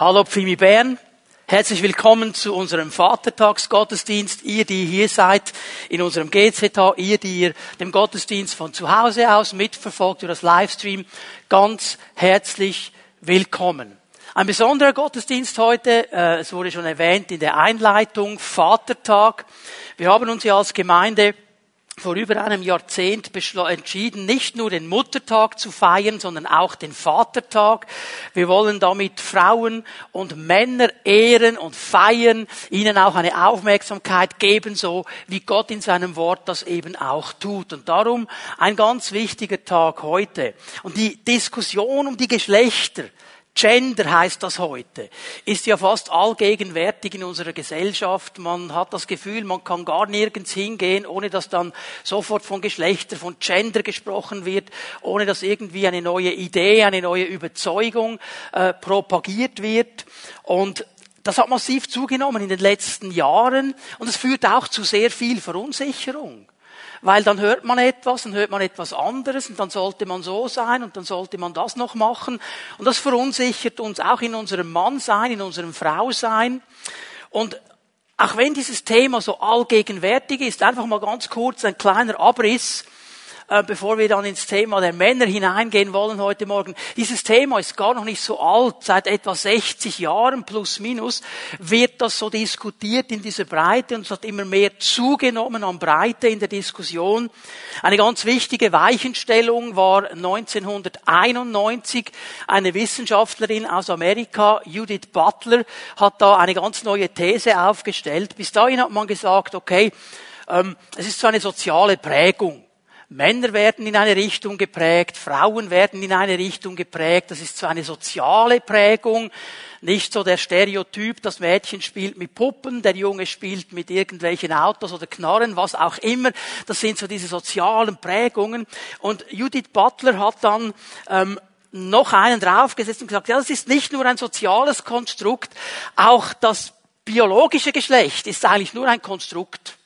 Hallo Pfimi Bern. Herzlich willkommen zu unserem Vatertagsgottesdienst. Ihr, die hier seid in unserem GZH, ihr, die ihr den Gottesdienst von zu Hause aus mitverfolgt über das Livestream, ganz herzlich willkommen. Ein besonderer Gottesdienst heute, äh, es wurde schon erwähnt in der Einleitung, Vatertag. Wir haben uns ja als Gemeinde vor über einem Jahrzehnt entschieden, nicht nur den Muttertag zu feiern, sondern auch den Vatertag. Wir wollen damit Frauen und Männer ehren und feiern, ihnen auch eine Aufmerksamkeit geben, so wie Gott in seinem Wort das eben auch tut. Und darum ein ganz wichtiger Tag heute. Und die Diskussion um die Geschlechter, Gender heißt das heute, ist ja fast allgegenwärtig in unserer Gesellschaft. Man hat das Gefühl, man kann gar nirgends hingehen, ohne dass dann sofort von Geschlechter, von Gender gesprochen wird, ohne dass irgendwie eine neue Idee, eine neue Überzeugung äh, propagiert wird. Und das hat massiv zugenommen in den letzten Jahren und es führt auch zu sehr viel Verunsicherung. Weil dann hört man etwas, dann hört man etwas anderes und dann sollte man so sein und dann sollte man das noch machen. Und das verunsichert uns auch in unserem Mannsein, in unserem Frausein. Und auch wenn dieses Thema so allgegenwärtig ist, einfach mal ganz kurz ein kleiner Abriss bevor wir dann ins Thema der Männer hineingehen wollen heute Morgen. Dieses Thema ist gar noch nicht so alt. Seit etwa 60 Jahren plus minus wird das so diskutiert in dieser Breite und es hat immer mehr zugenommen an Breite in der Diskussion. Eine ganz wichtige Weichenstellung war 1991 eine Wissenschaftlerin aus Amerika, Judith Butler, hat da eine ganz neue These aufgestellt. Bis dahin hat man gesagt, okay, ähm, es ist so eine soziale Prägung. Männer werden in eine Richtung geprägt, Frauen werden in eine Richtung geprägt. Das ist so eine soziale Prägung, nicht so der Stereotyp, das Mädchen spielt mit Puppen, der Junge spielt mit irgendwelchen Autos oder Knarren, was auch immer. Das sind so diese sozialen Prägungen. Und Judith Butler hat dann ähm, noch einen draufgesetzt und gesagt, ja, das ist nicht nur ein soziales Konstrukt, auch das biologische Geschlecht ist eigentlich nur ein Konstrukt.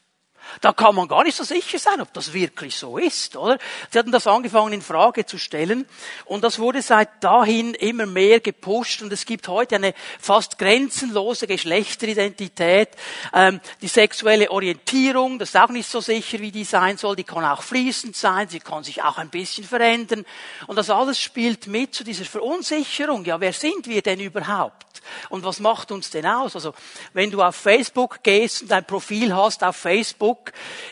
Da kann man gar nicht so sicher sein, ob das wirklich so ist, oder? Sie hatten das angefangen in Frage zu stellen und das wurde seit dahin immer mehr gepusht und es gibt heute eine fast grenzenlose Geschlechteridentität. Ähm, die sexuelle Orientierung, das ist auch nicht so sicher, wie die sein soll, die kann auch fließend sein, sie kann sich auch ein bisschen verändern und das alles spielt mit zu dieser Verunsicherung. Ja, wer sind wir denn überhaupt? Und was macht uns denn aus? Also, wenn du auf Facebook gehst und ein Profil hast auf Facebook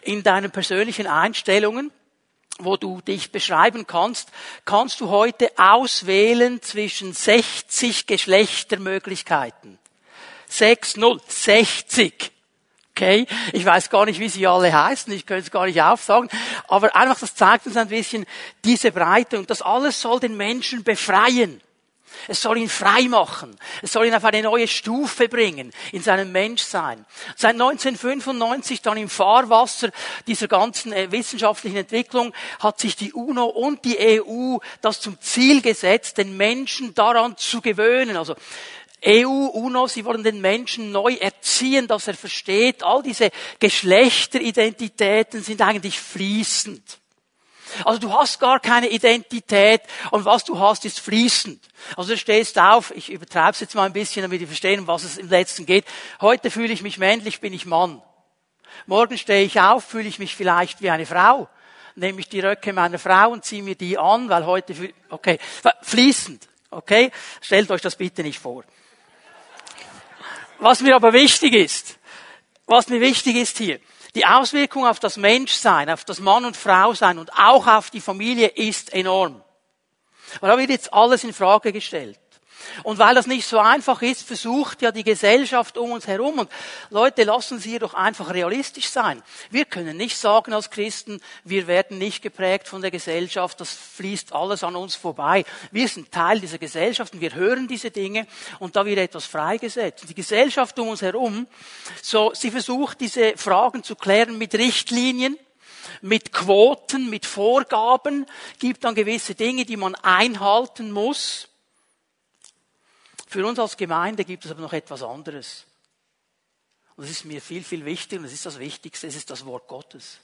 in deinen persönlichen Einstellungen, wo du dich beschreiben kannst, kannst du heute auswählen zwischen 60 Geschlechtermöglichkeiten. 6, 0, 60. Okay? Ich weiß gar nicht, wie sie alle heißen, ich könnte es gar nicht aufsagen, aber einfach, das zeigt uns ein bisschen diese Breite und das alles soll den Menschen befreien. Es soll ihn frei machen. Es soll ihn auf eine neue Stufe bringen in seinem Menschsein. Seit 1995 dann im Fahrwasser dieser ganzen äh, wissenschaftlichen Entwicklung hat sich die UNO und die EU das zum Ziel gesetzt, den Menschen daran zu gewöhnen. Also EU, UNO, sie wollen den Menschen neu erziehen, dass er versteht, all diese Geschlechteridentitäten sind eigentlich fließend. Also du hast gar keine Identität und was du hast, ist fließend. Also du stehst auf, ich übertreibe es jetzt mal ein bisschen, damit ihr verstehen, um was es im letzten geht. Heute fühle ich mich männlich, bin ich Mann. Morgen stehe ich auf, fühle ich mich vielleicht wie eine Frau. Nehme ich die Röcke meiner Frau und ziehe mir die an, weil heute, okay, fließend, okay? Stellt euch das bitte nicht vor. Was mir aber wichtig ist, was mir wichtig ist hier, die Auswirkung auf das Menschsein, auf das Mann und Frau sein und auch auf die Familie ist enorm. Weil da wird jetzt alles in Frage gestellt. Und weil das nicht so einfach ist, versucht ja die Gesellschaft um uns herum. Und Leute, lassen Sie doch einfach realistisch sein. Wir können nicht sagen als Christen, wir werden nicht geprägt von der Gesellschaft, das fließt alles an uns vorbei. Wir sind Teil dieser Gesellschaft und wir hören diese Dinge und da wird etwas freigesetzt. Die Gesellschaft um uns herum, so, sie versucht diese Fragen zu klären mit Richtlinien, mit Quoten, mit Vorgaben, gibt dann gewisse Dinge, die man einhalten muss. Für uns als Gemeinde gibt es aber noch etwas anderes. Und das ist mir viel, viel wichtiger und das ist das Wichtigste, es ist das Wort Gottes.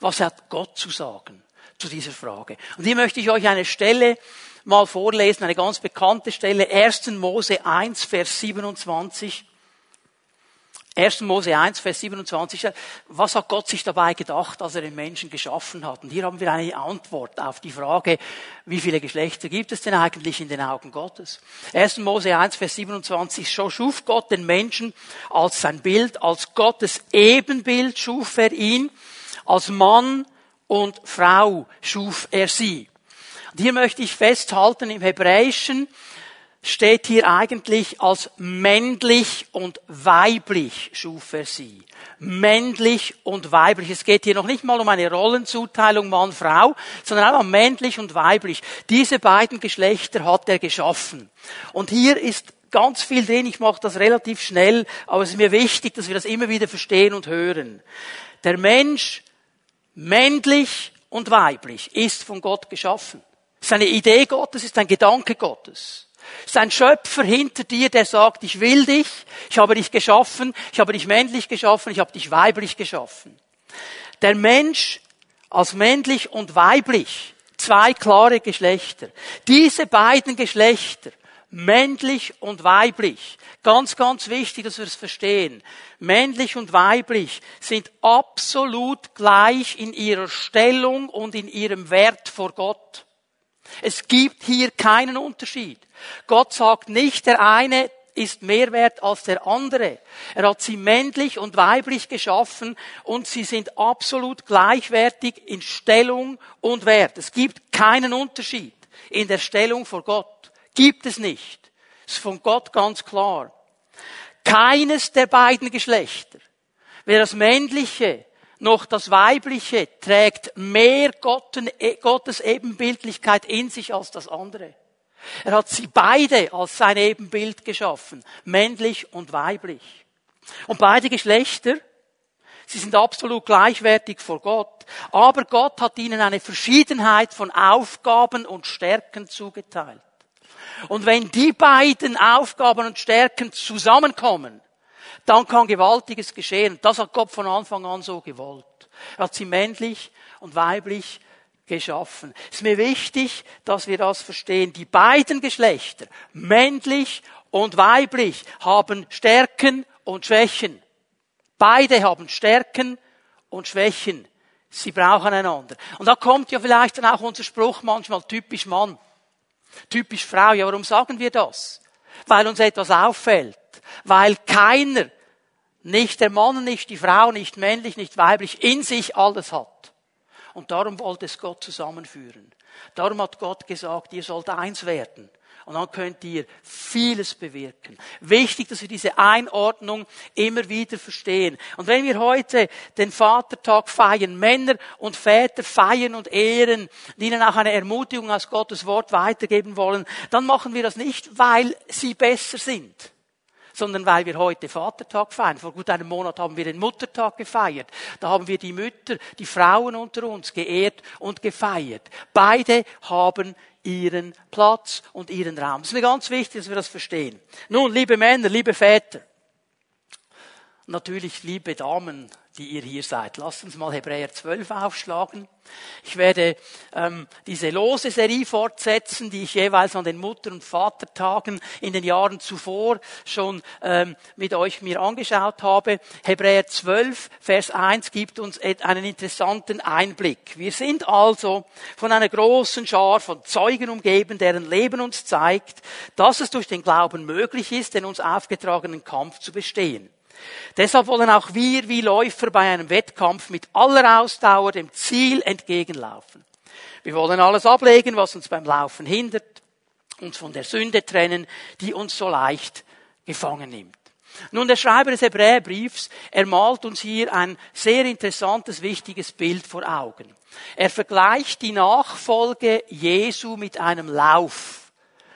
Was hat Gott zu sagen? zu dieser Frage. Und hier möchte ich euch eine Stelle mal vorlesen, eine ganz bekannte Stelle, 1. Mose 1, Vers 27. 1. Mose 1, Vers 27. Was hat Gott sich dabei gedacht, als er den Menschen geschaffen hat? Und hier haben wir eine Antwort auf die Frage, wie viele Geschlechter gibt es denn eigentlich in den Augen Gottes? 1. Mose 1, Vers 27. So schuf Gott den Menschen als sein Bild, als Gottes Ebenbild schuf er ihn, als Mann und Frau schuf er sie. Und hier möchte ich festhalten, im Hebräischen steht hier eigentlich als männlich und weiblich schuf er sie. Männlich und weiblich. Es geht hier noch nicht mal um eine Rollenzuteilung Mann-Frau, sondern auch um männlich und weiblich. Diese beiden Geschlechter hat er geschaffen. Und hier ist ganz viel drin. Ich mache das relativ schnell, aber es ist mir wichtig, dass wir das immer wieder verstehen und hören. Der Mensch, männlich und weiblich, ist von Gott geschaffen. Es ist eine Idee Gottes, ist ein Gedanke Gottes. Ist ein Schöpfer hinter dir, der sagt, ich will dich, ich habe dich geschaffen, ich habe dich männlich geschaffen, ich habe dich weiblich geschaffen. Der Mensch als männlich und weiblich, zwei klare Geschlechter. Diese beiden Geschlechter, männlich und weiblich, ganz, ganz wichtig, dass wir es verstehen. Männlich und weiblich sind absolut gleich in ihrer Stellung und in ihrem Wert vor Gott. Es gibt hier keinen Unterschied. Gott sagt nicht, der eine ist mehr wert als der andere. Er hat sie männlich und weiblich geschaffen und sie sind absolut gleichwertig in Stellung und Wert. Es gibt keinen Unterschied in der Stellung vor Gott. Gibt es nicht. Ist von Gott ganz klar. Keines der beiden Geschlechter, weder das männliche noch das Weibliche trägt mehr Gottes Ebenbildlichkeit in sich als das andere. Er hat sie beide als sein Ebenbild geschaffen, männlich und weiblich. Und beide Geschlechter, sie sind absolut gleichwertig vor Gott, aber Gott hat ihnen eine Verschiedenheit von Aufgaben und Stärken zugeteilt. Und wenn die beiden Aufgaben und Stärken zusammenkommen, dann kann Gewaltiges geschehen. Das hat Gott von Anfang an so gewollt. Er hat sie männlich und weiblich geschaffen. Es ist mir wichtig, dass wir das verstehen. Die beiden Geschlechter, männlich und weiblich, haben Stärken und Schwächen. Beide haben Stärken und Schwächen. Sie brauchen einander. Und da kommt ja vielleicht dann auch unser Spruch manchmal typisch Mann, typisch Frau. Ja, warum sagen wir das? Weil uns etwas auffällt. Weil keiner nicht der Mann, nicht die Frau, nicht männlich, nicht weiblich, in sich alles hat. Und darum wollte es Gott zusammenführen. Darum hat Gott gesagt, ihr sollt eins werden. Und dann könnt ihr vieles bewirken. Wichtig, dass wir diese Einordnung immer wieder verstehen. Und wenn wir heute den Vatertag feiern, Männer und Väter feiern und ehren, ihnen auch eine Ermutigung aus Gottes Wort weitergeben wollen, dann machen wir das nicht, weil sie besser sind sondern weil wir heute Vatertag feiern. Vor gut einem Monat haben wir den Muttertag gefeiert. Da haben wir die Mütter, die Frauen unter uns geehrt und gefeiert. Beide haben ihren Platz und ihren Raum. Es ist mir ganz wichtig, dass wir das verstehen. Nun, liebe Männer, liebe Väter, natürlich liebe Damen, die ihr hier seid. Lasst uns mal Hebräer 12 aufschlagen. Ich werde ähm, diese lose Serie fortsetzen, die ich jeweils an den Mutter- und Vatertagen in den Jahren zuvor schon ähm, mit euch mir angeschaut habe. Hebräer 12, Vers 1 gibt uns einen interessanten Einblick. Wir sind also von einer großen Schar von Zeugen umgeben, deren Leben uns zeigt, dass es durch den Glauben möglich ist, den uns aufgetragenen Kampf zu bestehen. Deshalb wollen auch wir wie Läufer bei einem Wettkampf mit aller Ausdauer dem Ziel entgegenlaufen. Wir wollen alles ablegen, was uns beim Laufen hindert, uns von der Sünde trennen, die uns so leicht gefangen nimmt. Nun, der Schreiber des Hebräerbriefs, er malt uns hier ein sehr interessantes, wichtiges Bild vor Augen. Er vergleicht die Nachfolge Jesu mit einem Lauf,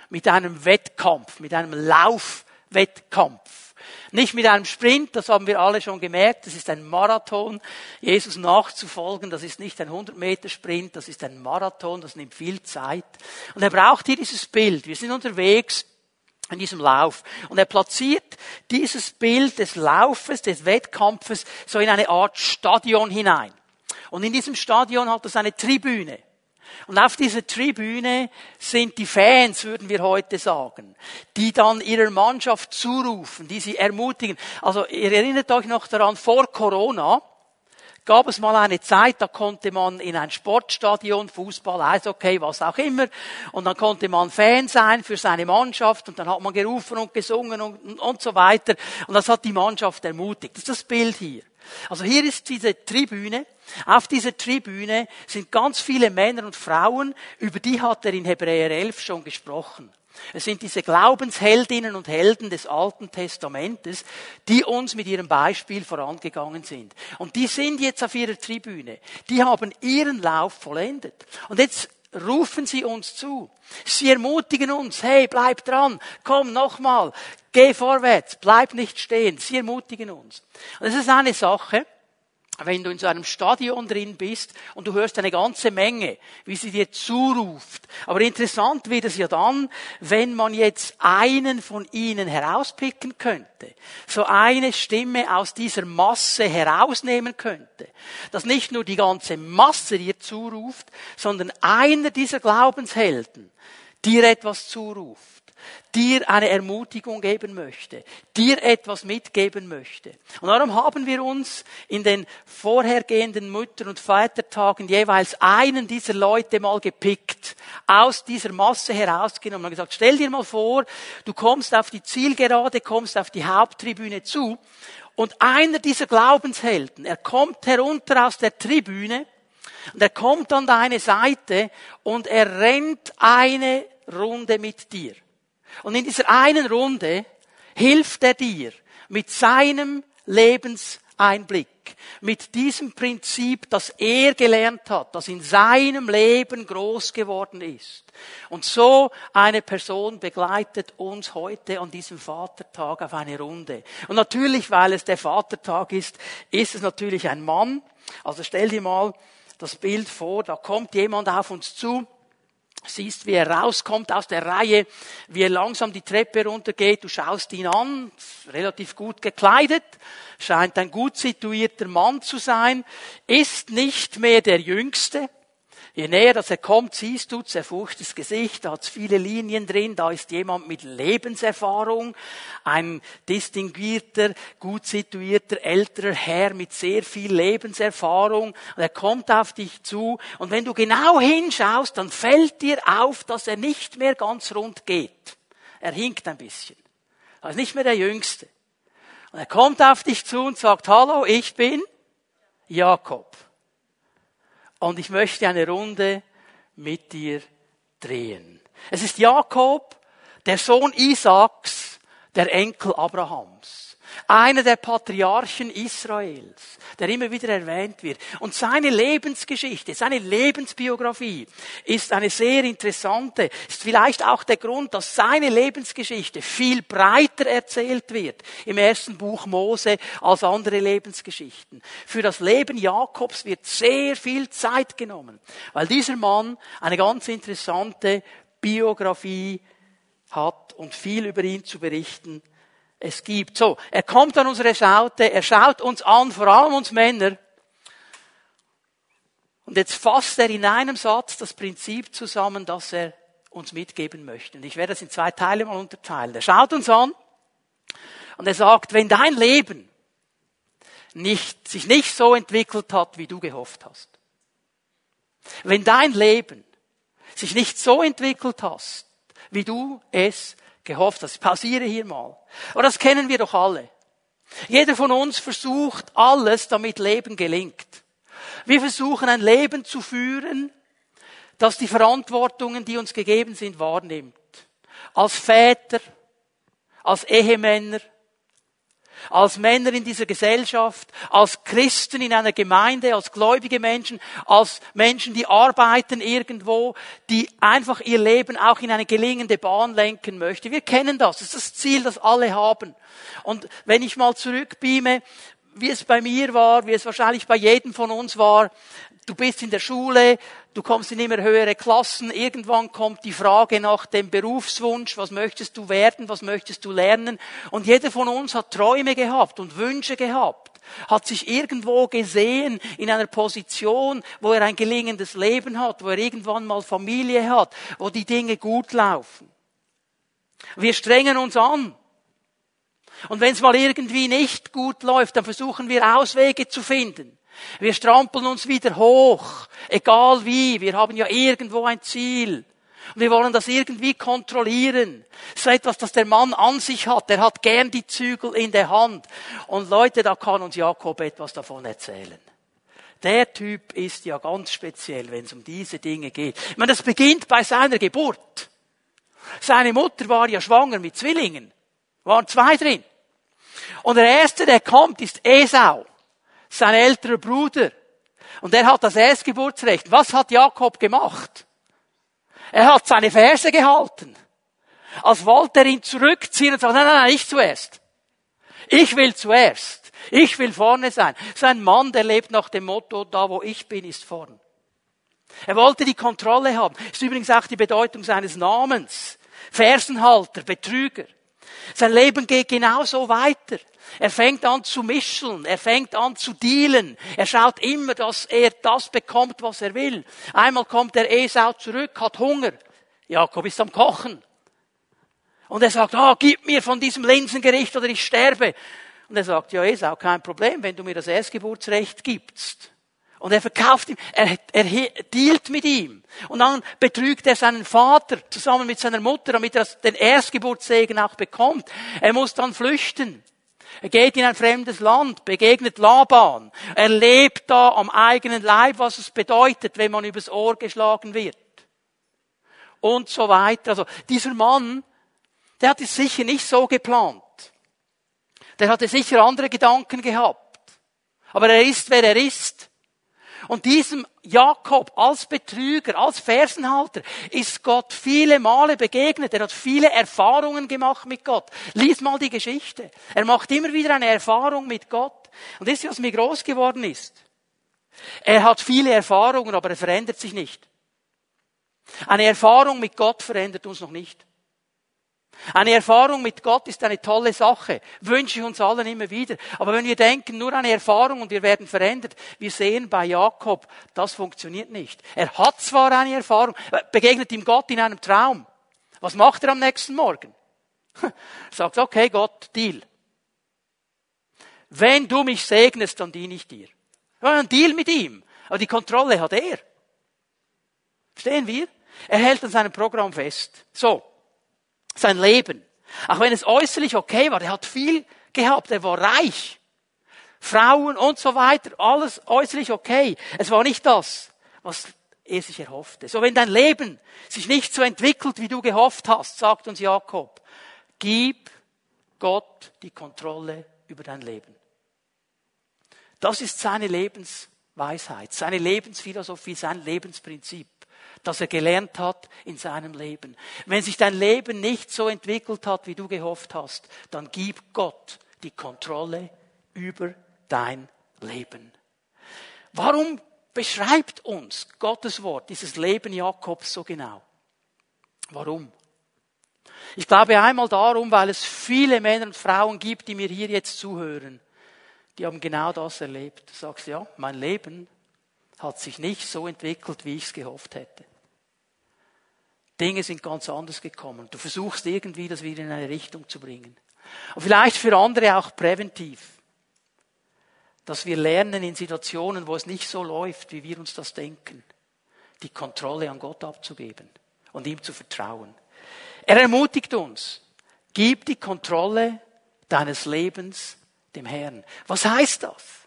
mit einem Wettkampf, mit einem Laufwettkampf. Nicht mit einem Sprint, das haben wir alle schon gemerkt, das ist ein Marathon. Jesus nachzufolgen, das ist nicht ein 100 Meter Sprint, das ist ein Marathon, das nimmt viel Zeit. Und er braucht hier dieses Bild. Wir sind unterwegs in diesem Lauf. Und er platziert dieses Bild des Laufes, des Wettkampfes so in eine Art Stadion hinein. Und in diesem Stadion hat es eine Tribüne. Und auf dieser Tribüne sind die Fans, würden wir heute sagen, die dann ihrer Mannschaft zurufen, die sie ermutigen. Also ihr erinnert euch noch daran, vor Corona gab es mal eine Zeit, da konnte man in ein Sportstadion, Fußball, Eishockey, was auch immer, und dann konnte man Fan sein für seine Mannschaft und dann hat man gerufen und gesungen und, und, und so weiter. Und das hat die Mannschaft ermutigt. Das ist das Bild hier. Also hier ist diese Tribüne. Auf dieser Tribüne sind ganz viele Männer und Frauen, über die hat er in Hebräer 11 schon gesprochen. Es sind diese Glaubensheldinnen und Helden des Alten Testamentes, die uns mit ihrem Beispiel vorangegangen sind. Und die sind jetzt auf ihrer Tribüne. Die haben ihren Lauf vollendet. Und jetzt rufen sie uns zu. Sie ermutigen uns, hey, bleib dran, komm nochmal, geh vorwärts, bleib nicht stehen. Sie ermutigen uns. Und das ist eine Sache, wenn du in so einem Stadion drin bist und du hörst eine ganze Menge, wie sie dir zuruft. Aber interessant wird es ja dann, wenn man jetzt einen von ihnen herauspicken könnte, so eine Stimme aus dieser Masse herausnehmen könnte, dass nicht nur die ganze Masse dir zuruft, sondern einer dieser Glaubenshelden dir etwas zuruft dir eine Ermutigung geben möchte, dir etwas mitgeben möchte. Und darum haben wir uns in den vorhergehenden Mütter- und Vatertagen jeweils einen dieser Leute mal gepickt, aus dieser Masse herausgenommen und gesagt, stell dir mal vor, du kommst auf die Zielgerade, kommst auf die Haupttribüne zu und einer dieser Glaubenshelden, er kommt herunter aus der Tribüne und er kommt an deine Seite und er rennt eine Runde mit dir. Und in dieser einen Runde hilft er dir mit seinem Lebenseinblick, mit diesem Prinzip, das er gelernt hat, das in seinem Leben groß geworden ist. Und so eine Person begleitet uns heute an diesem Vatertag auf eine Runde. Und natürlich, weil es der Vatertag ist, ist es natürlich ein Mann. Also stell dir mal das Bild vor, da kommt jemand auf uns zu, siehst, wie er rauskommt aus der Reihe, wie er langsam die Treppe runtergeht, du schaust ihn an, relativ gut gekleidet, scheint ein gut situierter Mann zu sein, ist nicht mehr der Jüngste, Je näher dass er kommt, siehst du, zerfurchtes Gesicht, da hat viele Linien drin, da ist jemand mit Lebenserfahrung, ein distinguierter, gut situierter, älterer Herr mit sehr viel Lebenserfahrung. Und er kommt auf dich zu und wenn du genau hinschaust, dann fällt dir auf, dass er nicht mehr ganz rund geht. Er hinkt ein bisschen. Er ist nicht mehr der Jüngste. Und er kommt auf dich zu und sagt, hallo, ich bin Jakob. Und ich möchte eine Runde mit dir drehen. Es ist Jakob, der Sohn Isaaks, der Enkel Abrahams einer der Patriarchen Israels, der immer wieder erwähnt wird. Und seine Lebensgeschichte, seine Lebensbiografie ist eine sehr interessante, ist vielleicht auch der Grund, dass seine Lebensgeschichte viel breiter erzählt wird im ersten Buch Mose als andere Lebensgeschichten. Für das Leben Jakobs wird sehr viel Zeit genommen, weil dieser Mann eine ganz interessante Biografie hat und viel über ihn zu berichten es gibt. So, er kommt an unsere Schaute, er schaut uns an, vor allem uns Männer. Und jetzt fasst er in einem Satz das Prinzip zusammen, das er uns mitgeben möchte. Und ich werde das in zwei Teile mal unterteilen. Er schaut uns an und er sagt, wenn dein Leben nicht, sich nicht so entwickelt hat, wie du gehofft hast, wenn dein Leben sich nicht so entwickelt hast, wie du es gehofft hast. Ich pausiere hier mal. Aber das kennen wir doch alle. Jeder von uns versucht alles, damit Leben gelingt. Wir versuchen ein Leben zu führen, das die Verantwortungen, die uns gegeben sind, wahrnimmt. Als Väter, als Ehemänner, als Männer in dieser Gesellschaft, als Christen in einer Gemeinde, als gläubige Menschen, als Menschen, die arbeiten irgendwo, die einfach ihr Leben auch in eine gelingende Bahn lenken möchten. Wir kennen das. Das ist das Ziel, das alle haben. Und wenn ich mal zurückbeame, wie es bei mir war, wie es wahrscheinlich bei jedem von uns war, du bist in der Schule, du kommst in immer höhere Klassen, irgendwann kommt die Frage nach dem Berufswunsch, was möchtest du werden, was möchtest du lernen? Und jeder von uns hat Träume gehabt und Wünsche gehabt. hat sich irgendwo gesehen in einer Position, wo er ein gelingendes Leben hat, wo er irgendwann mal Familie hat, wo die Dinge gut laufen. Wir strengen uns an. Und wenn es mal irgendwie nicht gut läuft, dann versuchen wir Auswege zu finden. Wir strampeln uns wieder hoch, egal wie. Wir haben ja irgendwo ein Ziel. Und wir wollen das irgendwie kontrollieren. Das ist etwas, das der Mann an sich hat. Er hat gern die Zügel in der Hand. Und Leute, da kann uns Jakob etwas davon erzählen. Der Typ ist ja ganz speziell, wenn es um diese Dinge geht. Ich meine, das beginnt bei seiner Geburt. Seine Mutter war ja schwanger mit Zwillingen. Waren zwei drin. Und der erste, der kommt, ist Esau, sein älterer Bruder. Und er hat das Erstgeburtsrecht. Was hat Jakob gemacht? Er hat seine Verse gehalten. Als wollte er ihn zurückziehen und sagen, nein, nein, nein, ich zuerst. Ich will zuerst. Ich will vorne sein. Sein Mann, der lebt nach dem Motto, da wo ich bin, ist vorn. Er wollte die Kontrolle haben. Ist übrigens auch die Bedeutung seines Namens. Fersenhalter, Betrüger. Sein Leben geht genauso weiter. Er fängt an zu mischeln, er fängt an zu dealen. Er schaut immer, dass er das bekommt, was er will. Einmal kommt der Esau zurück, hat Hunger. Jakob ist am Kochen. Und er sagt, ah, gib mir von diesem Linsengericht oder ich sterbe. Und er sagt, ja Esau, kein Problem, wenn du mir das Erstgeburtsrecht gibst. Und er verkauft ihm, er, er dealt mit ihm. Und dann betrügt er seinen Vater zusammen mit seiner Mutter, damit er den Erstgeburtssegen auch bekommt. Er muss dann flüchten. Er geht in ein fremdes Land, begegnet Laban. Er lebt da am eigenen Leib, was es bedeutet, wenn man übers Ohr geschlagen wird. Und so weiter. Also dieser Mann, der hat es sicher nicht so geplant. Der hatte sicher andere Gedanken gehabt. Aber er ist, wer er ist. Und diesem Jakob als Betrüger, als Fersenhalter ist Gott viele Male begegnet. Er hat viele Erfahrungen gemacht mit Gott. Lies mal die Geschichte. Er macht immer wieder eine Erfahrung mit Gott. Und das ist, was mir groß geworden ist. Er hat viele Erfahrungen, aber er verändert sich nicht. Eine Erfahrung mit Gott verändert uns noch nicht. Eine Erfahrung mit Gott ist eine tolle Sache. Wünsche ich uns allen immer wieder. Aber wenn wir denken, nur eine Erfahrung und wir werden verändert, wir sehen bei Jakob, das funktioniert nicht. Er hat zwar eine Erfahrung, begegnet ihm Gott in einem Traum. Was macht er am nächsten Morgen? Er sagt, okay, Gott, Deal. Wenn du mich segnest, dann diene ich dir. Wir ein Deal mit ihm. Aber die Kontrolle hat er. Verstehen wir? Er hält an seinem Programm fest. So sein Leben. Auch wenn es äußerlich okay war, er hat viel gehabt, er war reich. Frauen und so weiter, alles äußerlich okay. Es war nicht das, was er sich erhoffte. So wenn dein Leben sich nicht so entwickelt, wie du gehofft hast, sagt uns Jakob, gib Gott die Kontrolle über dein Leben. Das ist seine Lebensweisheit, seine Lebensphilosophie, sein Lebensprinzip das er gelernt hat in seinem Leben. Wenn sich dein Leben nicht so entwickelt hat, wie du gehofft hast, dann gib Gott die Kontrolle über dein Leben. Warum beschreibt uns Gottes Wort dieses Leben Jakobs so genau? Warum? Ich glaube einmal darum, weil es viele Männer und Frauen gibt, die mir hier jetzt zuhören. Die haben genau das erlebt. Du sagst, ja, mein Leben hat sich nicht so entwickelt, wie ich es gehofft hätte. Dinge sind ganz anders gekommen. Du versuchst irgendwie, das wieder in eine Richtung zu bringen. Und vielleicht für andere auch präventiv. Dass wir lernen in Situationen, wo es nicht so läuft, wie wir uns das denken, die Kontrolle an Gott abzugeben und ihm zu vertrauen. Er ermutigt uns, gib die Kontrolle deines Lebens dem Herrn. Was heißt das?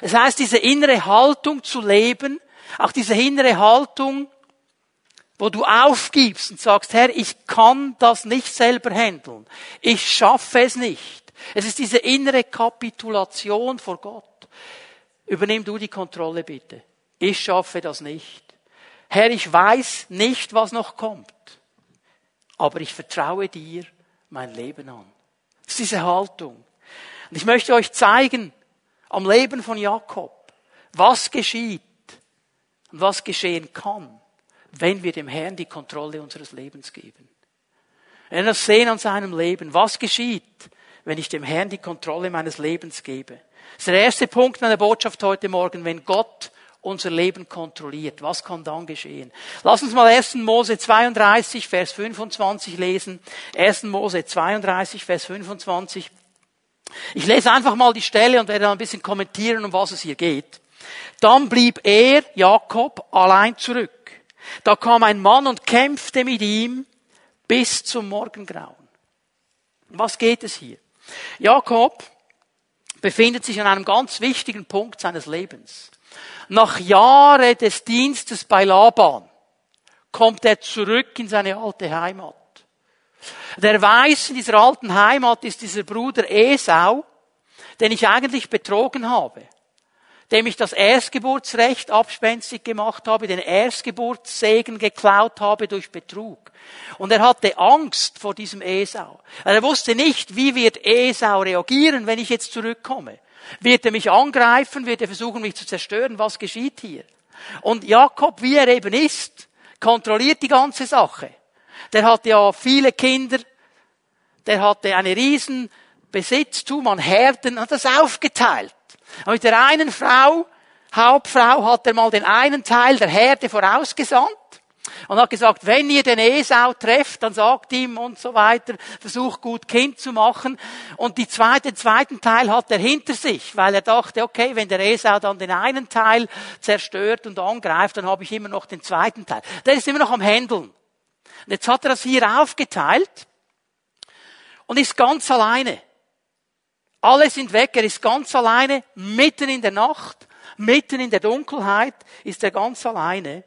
Es heißt, diese innere Haltung zu leben, auch diese innere Haltung, wo du aufgibst und sagst, Herr, ich kann das nicht selber handeln. Ich schaffe es nicht. Es ist diese innere Kapitulation vor Gott. Übernimm du die Kontrolle bitte. Ich schaffe das nicht. Herr, ich weiß nicht, was noch kommt. Aber ich vertraue dir mein Leben an. Das ist diese Haltung. Und ich möchte euch zeigen, am Leben von Jakob, was geschieht und was geschehen kann wenn wir dem Herrn die Kontrolle unseres Lebens geben. Wenn wir das sehen an seinem Leben, was geschieht, wenn ich dem Herrn die Kontrolle meines Lebens gebe. Das ist der erste Punkt meiner Botschaft heute Morgen, wenn Gott unser Leben kontrolliert. Was kann dann geschehen? Lass uns mal 1. Mose 32, Vers 25 lesen. 1. Mose 32, Vers 25. Ich lese einfach mal die Stelle und werde dann ein bisschen kommentieren, um was es hier geht. Dann blieb er, Jakob, allein zurück. Da kam ein Mann und kämpfte mit ihm bis zum Morgengrauen. Was geht es hier? Jakob befindet sich an einem ganz wichtigen Punkt seines Lebens. Nach Jahren des Dienstes bei Laban kommt er zurück in seine alte Heimat. Der weiß, in dieser alten Heimat ist dieser Bruder Esau, den ich eigentlich betrogen habe dem ich das Erstgeburtsrecht abspenstig gemacht habe, den Erstgeburtssegen geklaut habe durch Betrug. Und er hatte Angst vor diesem Esau. Er wusste nicht, wie wird Esau reagieren, wenn ich jetzt zurückkomme. Wird er mich angreifen? Wird er versuchen, mich zu zerstören? Was geschieht hier? Und Jakob, wie er eben ist, kontrolliert die ganze Sache. Der hatte ja viele Kinder, der hatte eine riesen Besitztum an Herden, hat das aufgeteilt. Und mit der einen Frau, Hauptfrau, hat er mal den einen Teil der Herde vorausgesandt und hat gesagt, wenn ihr den Esau trefft, dann sagt ihm und so weiter, versucht gut Kind zu machen. Und die zweite, den zweiten Teil hat er hinter sich, weil er dachte, okay, wenn der Esau dann den einen Teil zerstört und angreift, dann habe ich immer noch den zweiten Teil. Der ist immer noch am Händeln. Und jetzt hat er das hier aufgeteilt und ist ganz alleine. Alle sind weg, er ist ganz alleine, mitten in der Nacht, mitten in der Dunkelheit ist er ganz alleine.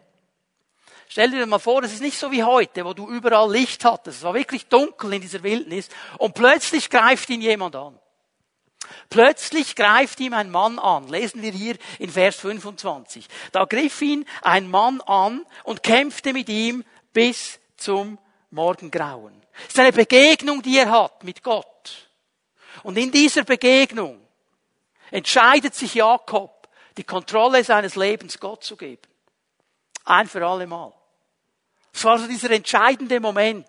Stell dir mal vor, es ist nicht so wie heute, wo du überall Licht hattest. Es war wirklich dunkel in dieser Wildnis und plötzlich greift ihn jemand an. Plötzlich greift ihm ein Mann an. Lesen wir hier in Vers 25. Da griff ihn ein Mann an und kämpfte mit ihm bis zum Morgengrauen. Es ist eine Begegnung, die er hat mit Gott. Und in dieser Begegnung entscheidet sich Jakob, die Kontrolle seines Lebens Gott zu geben. Ein für alle Mal. Es war so dieser entscheidende Moment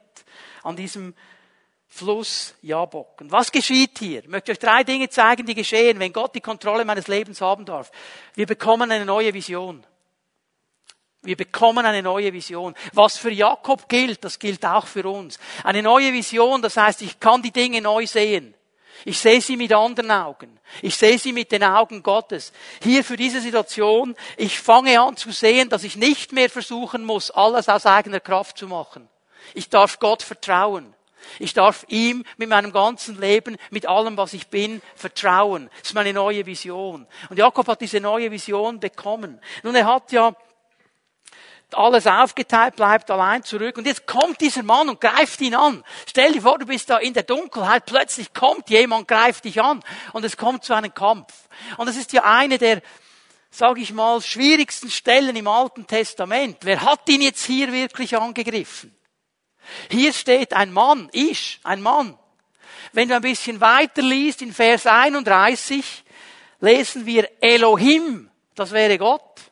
an diesem Fluss Jabok. Und was geschieht hier? Ich möchte euch drei Dinge zeigen, die geschehen, wenn Gott die Kontrolle meines Lebens haben darf. Wir bekommen eine neue Vision. Wir bekommen eine neue Vision. Was für Jakob gilt, das gilt auch für uns. Eine neue Vision, das heißt, ich kann die Dinge neu sehen. Ich sehe sie mit anderen Augen. Ich sehe sie mit den Augen Gottes. Hier für diese Situation, ich fange an zu sehen, dass ich nicht mehr versuchen muss, alles aus eigener Kraft zu machen. Ich darf Gott vertrauen. Ich darf ihm mit meinem ganzen Leben, mit allem, was ich bin, vertrauen. Das ist meine neue Vision. Und Jakob hat diese neue Vision bekommen. Nun, er hat ja alles aufgeteilt, bleibt allein zurück. Und jetzt kommt dieser Mann und greift ihn an. Stell dir vor, du bist da in der Dunkelheit, plötzlich kommt jemand, greift dich an und es kommt zu einem Kampf. Und das ist ja eine der, sage ich mal, schwierigsten Stellen im Alten Testament. Wer hat ihn jetzt hier wirklich angegriffen? Hier steht ein Mann, ich, ein Mann. Wenn du ein bisschen weiter liest, in Vers 31, lesen wir Elohim, das wäre Gott.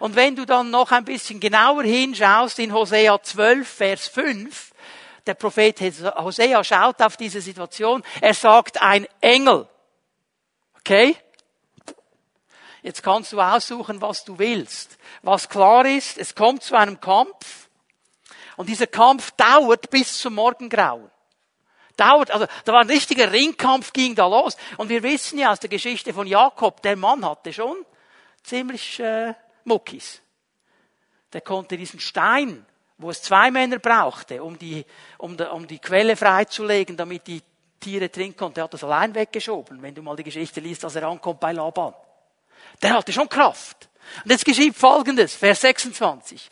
Und wenn du dann noch ein bisschen genauer hinschaust in Hosea 12, Vers 5, der Prophet Hosea schaut auf diese Situation, er sagt ein Engel. Okay? Jetzt kannst du aussuchen, was du willst. Was klar ist, es kommt zu einem Kampf und dieser Kampf dauert bis zum Morgengrauen. Dauert, also da war ein richtiger Ringkampf, ging da los. Und wir wissen ja aus der Geschichte von Jakob, der Mann hatte schon ziemlich äh, Muckis. Der konnte diesen Stein, wo es zwei Männer brauchte, um die, um, die, um die Quelle freizulegen, damit die Tiere trinken konnten, hat das allein weggeschoben, wenn du mal die Geschichte liest, als er ankommt bei Laban. Der hatte schon Kraft. Und jetzt geschieht Folgendes, Vers 26.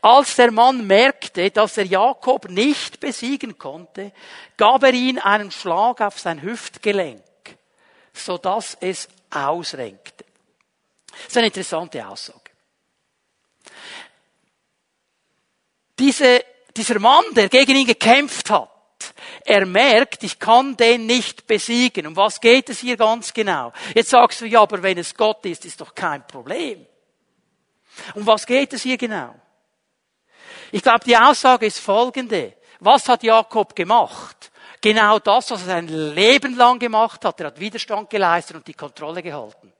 Als der Mann merkte, dass er Jakob nicht besiegen konnte, gab er ihn einen Schlag auf sein Hüftgelenk, so dass es ausrenkte. Das ist eine interessante Aussage. Diese, dieser Mann, der gegen ihn gekämpft hat, er merkt, ich kann den nicht besiegen. Um was geht es hier ganz genau? Jetzt sagst du, ja, aber wenn es Gott ist, ist doch kein Problem. Um was geht es hier genau? Ich glaube, die Aussage ist folgende. Was hat Jakob gemacht? genau das, was er sein Leben lang gemacht hat. Er hat Widerstand geleistet und die Kontrolle gehalten.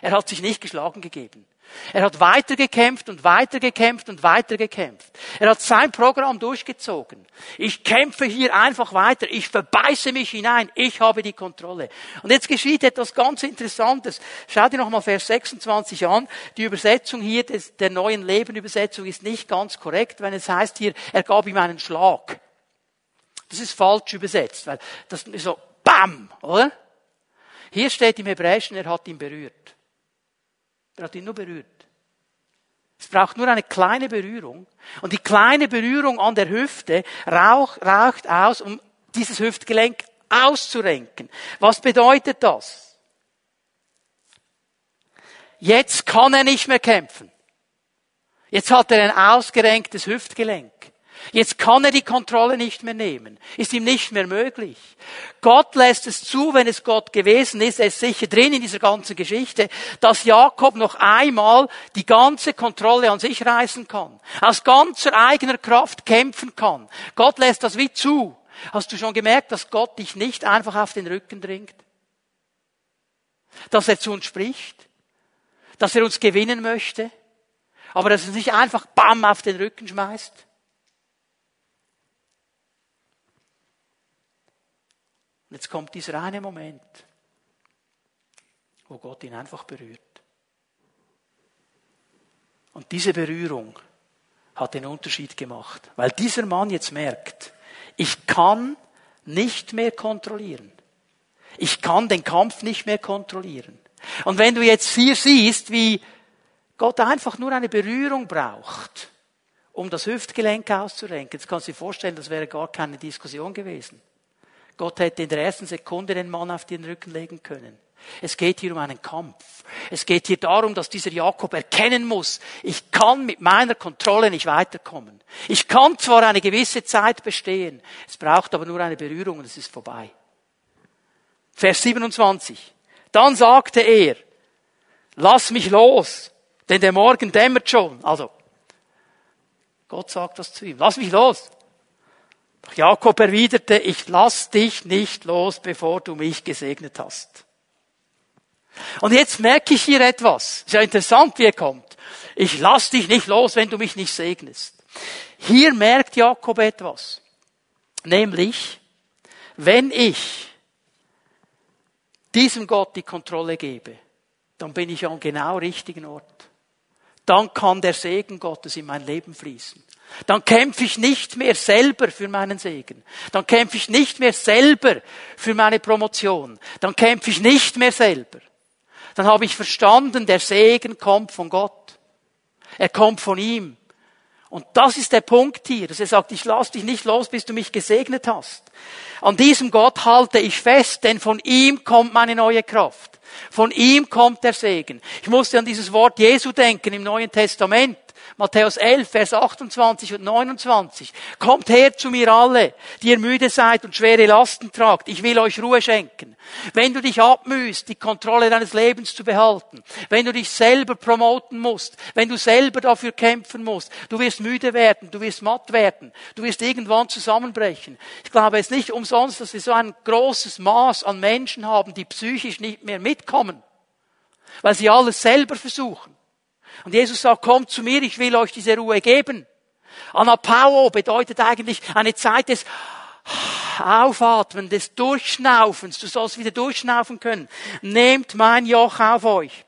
Er hat sich nicht geschlagen gegeben. Er hat weitergekämpft und weitergekämpft und weitergekämpft. Er hat sein Programm durchgezogen. Ich kämpfe hier einfach weiter. Ich verbeiße mich hinein. Ich habe die Kontrolle. Und jetzt geschieht etwas ganz Interessantes. Schau dir nochmal Vers 26 an. Die Übersetzung hier des, der neuen Lebenübersetzung ist nicht ganz korrekt, wenn es heißt hier, er gab ihm einen Schlag. Das ist falsch übersetzt, weil das ist so BAM, oder? Hier steht im Hebräischen, er hat ihn berührt. Er hat ihn nur berührt. Es braucht nur eine kleine Berührung. Und die kleine Berührung an der Hüfte rauch, raucht aus, um dieses Hüftgelenk auszurenken. Was bedeutet das? Jetzt kann er nicht mehr kämpfen. Jetzt hat er ein ausgerenktes Hüftgelenk. Jetzt kann er die Kontrolle nicht mehr nehmen. Ist ihm nicht mehr möglich. Gott lässt es zu, wenn es Gott gewesen ist, er ist sicher drin in dieser ganzen Geschichte, dass Jakob noch einmal die ganze Kontrolle an sich reißen kann. Aus ganzer eigener Kraft kämpfen kann. Gott lässt das wie zu. Hast du schon gemerkt, dass Gott dich nicht einfach auf den Rücken dringt? Dass er zu uns spricht? Dass er uns gewinnen möchte? Aber dass er uns nicht einfach bam auf den Rücken schmeißt? Und jetzt kommt dieser eine Moment, wo Gott ihn einfach berührt. Und diese Berührung hat den Unterschied gemacht, weil dieser Mann jetzt merkt, ich kann nicht mehr kontrollieren. Ich kann den Kampf nicht mehr kontrollieren. Und wenn du jetzt hier siehst, wie Gott einfach nur eine Berührung braucht, um das Hüftgelenk auszurenken, jetzt kannst du dir vorstellen, das wäre gar keine Diskussion gewesen. Gott hätte in der ersten Sekunde den Mann auf den Rücken legen können. Es geht hier um einen Kampf. Es geht hier darum, dass dieser Jakob erkennen muss, ich kann mit meiner Kontrolle nicht weiterkommen. Ich kann zwar eine gewisse Zeit bestehen, es braucht aber nur eine Berührung und es ist vorbei. Vers 27. Dann sagte er, lass mich los, denn der Morgen dämmert schon. Also, Gott sagt das zu ihm, lass mich los. Jakob erwiderte, ich lass dich nicht los, bevor du mich gesegnet hast. Und jetzt merke ich hier etwas. Ist ja interessant, wie er kommt. Ich lass dich nicht los, wenn du mich nicht segnest. Hier merkt Jakob etwas. Nämlich, wenn ich diesem Gott die Kontrolle gebe, dann bin ich am genau richtigen Ort. Dann kann der Segen Gottes in mein Leben fließen. Dann kämpfe ich nicht mehr selber für meinen Segen. Dann kämpfe ich nicht mehr selber für meine Promotion. Dann kämpfe ich nicht mehr selber. Dann habe ich verstanden, der Segen kommt von Gott. Er kommt von ihm. Und das ist der Punkt hier, dass er sagt, ich lasse dich nicht los, bis du mich gesegnet hast. An diesem Gott halte ich fest, denn von ihm kommt meine neue Kraft. Von ihm kommt der Segen. Ich musste an dieses Wort Jesu denken im Neuen Testament. Matthäus 11, Vers 28 und 29. Kommt her zu mir alle, die ihr müde seid und schwere Lasten tragt. Ich will euch Ruhe schenken. Wenn du dich abmühst, die Kontrolle deines Lebens zu behalten, wenn du dich selber promoten musst, wenn du selber dafür kämpfen musst, du wirst müde werden, du wirst matt werden, du wirst irgendwann zusammenbrechen. Ich glaube es nicht umsonst, dass wir so ein großes Maß an Menschen haben, die psychisch nicht mehr mitkommen, weil sie alles selber versuchen. Und Jesus sagt, kommt zu mir, ich will euch diese Ruhe geben. Anapao bedeutet eigentlich eine Zeit des Aufatmen, des Durchschnaufens. Du sollst wieder durchschnaufen können. Nehmt mein Joch auf euch.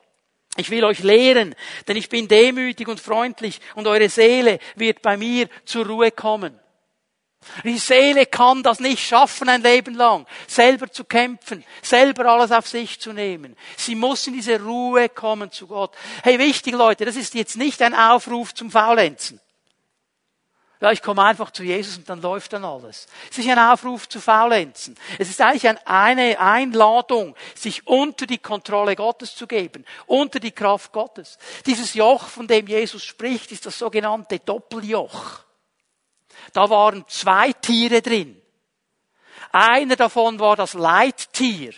Ich will euch lehren, denn ich bin demütig und freundlich und eure Seele wird bei mir zur Ruhe kommen. Die Seele kann das nicht schaffen ein Leben lang, selber zu kämpfen, selber alles auf sich zu nehmen. Sie muss in diese Ruhe kommen zu Gott. Hey, wichtig Leute, das ist jetzt nicht ein Aufruf zum Faulenzen. Ja, ich komme einfach zu Jesus und dann läuft dann alles. Es ist ein Aufruf zu Faulenzen. Es ist eigentlich eine Einladung, sich unter die Kontrolle Gottes zu geben, unter die Kraft Gottes. Dieses Joch, von dem Jesus spricht, ist das sogenannte Doppeljoch. Da waren zwei Tiere drin. Einer davon war das Leittier,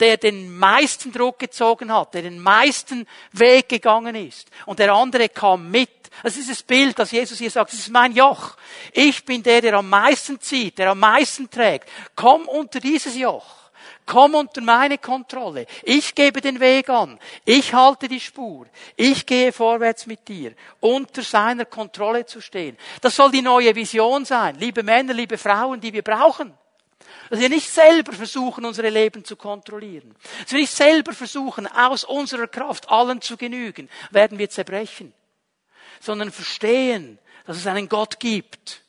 der den meisten Druck gezogen hat, der den meisten Weg gegangen ist. Und der andere kam mit Das ist das Bild, das Jesus hier sagt. Das ist mein Joch. Ich bin der, der am meisten zieht, der am meisten trägt. Komm unter dieses Joch. Komm unter meine Kontrolle. Ich gebe den Weg an. Ich halte die Spur. Ich gehe vorwärts mit dir. Unter seiner Kontrolle zu stehen. Das soll die neue Vision sein. Liebe Männer, liebe Frauen, die wir brauchen. Dass wir nicht selber versuchen, unsere Leben zu kontrollieren. Dass wir nicht selber versuchen, aus unserer Kraft allen zu genügen, werden wir zerbrechen. Sondern verstehen, dass es einen Gott gibt,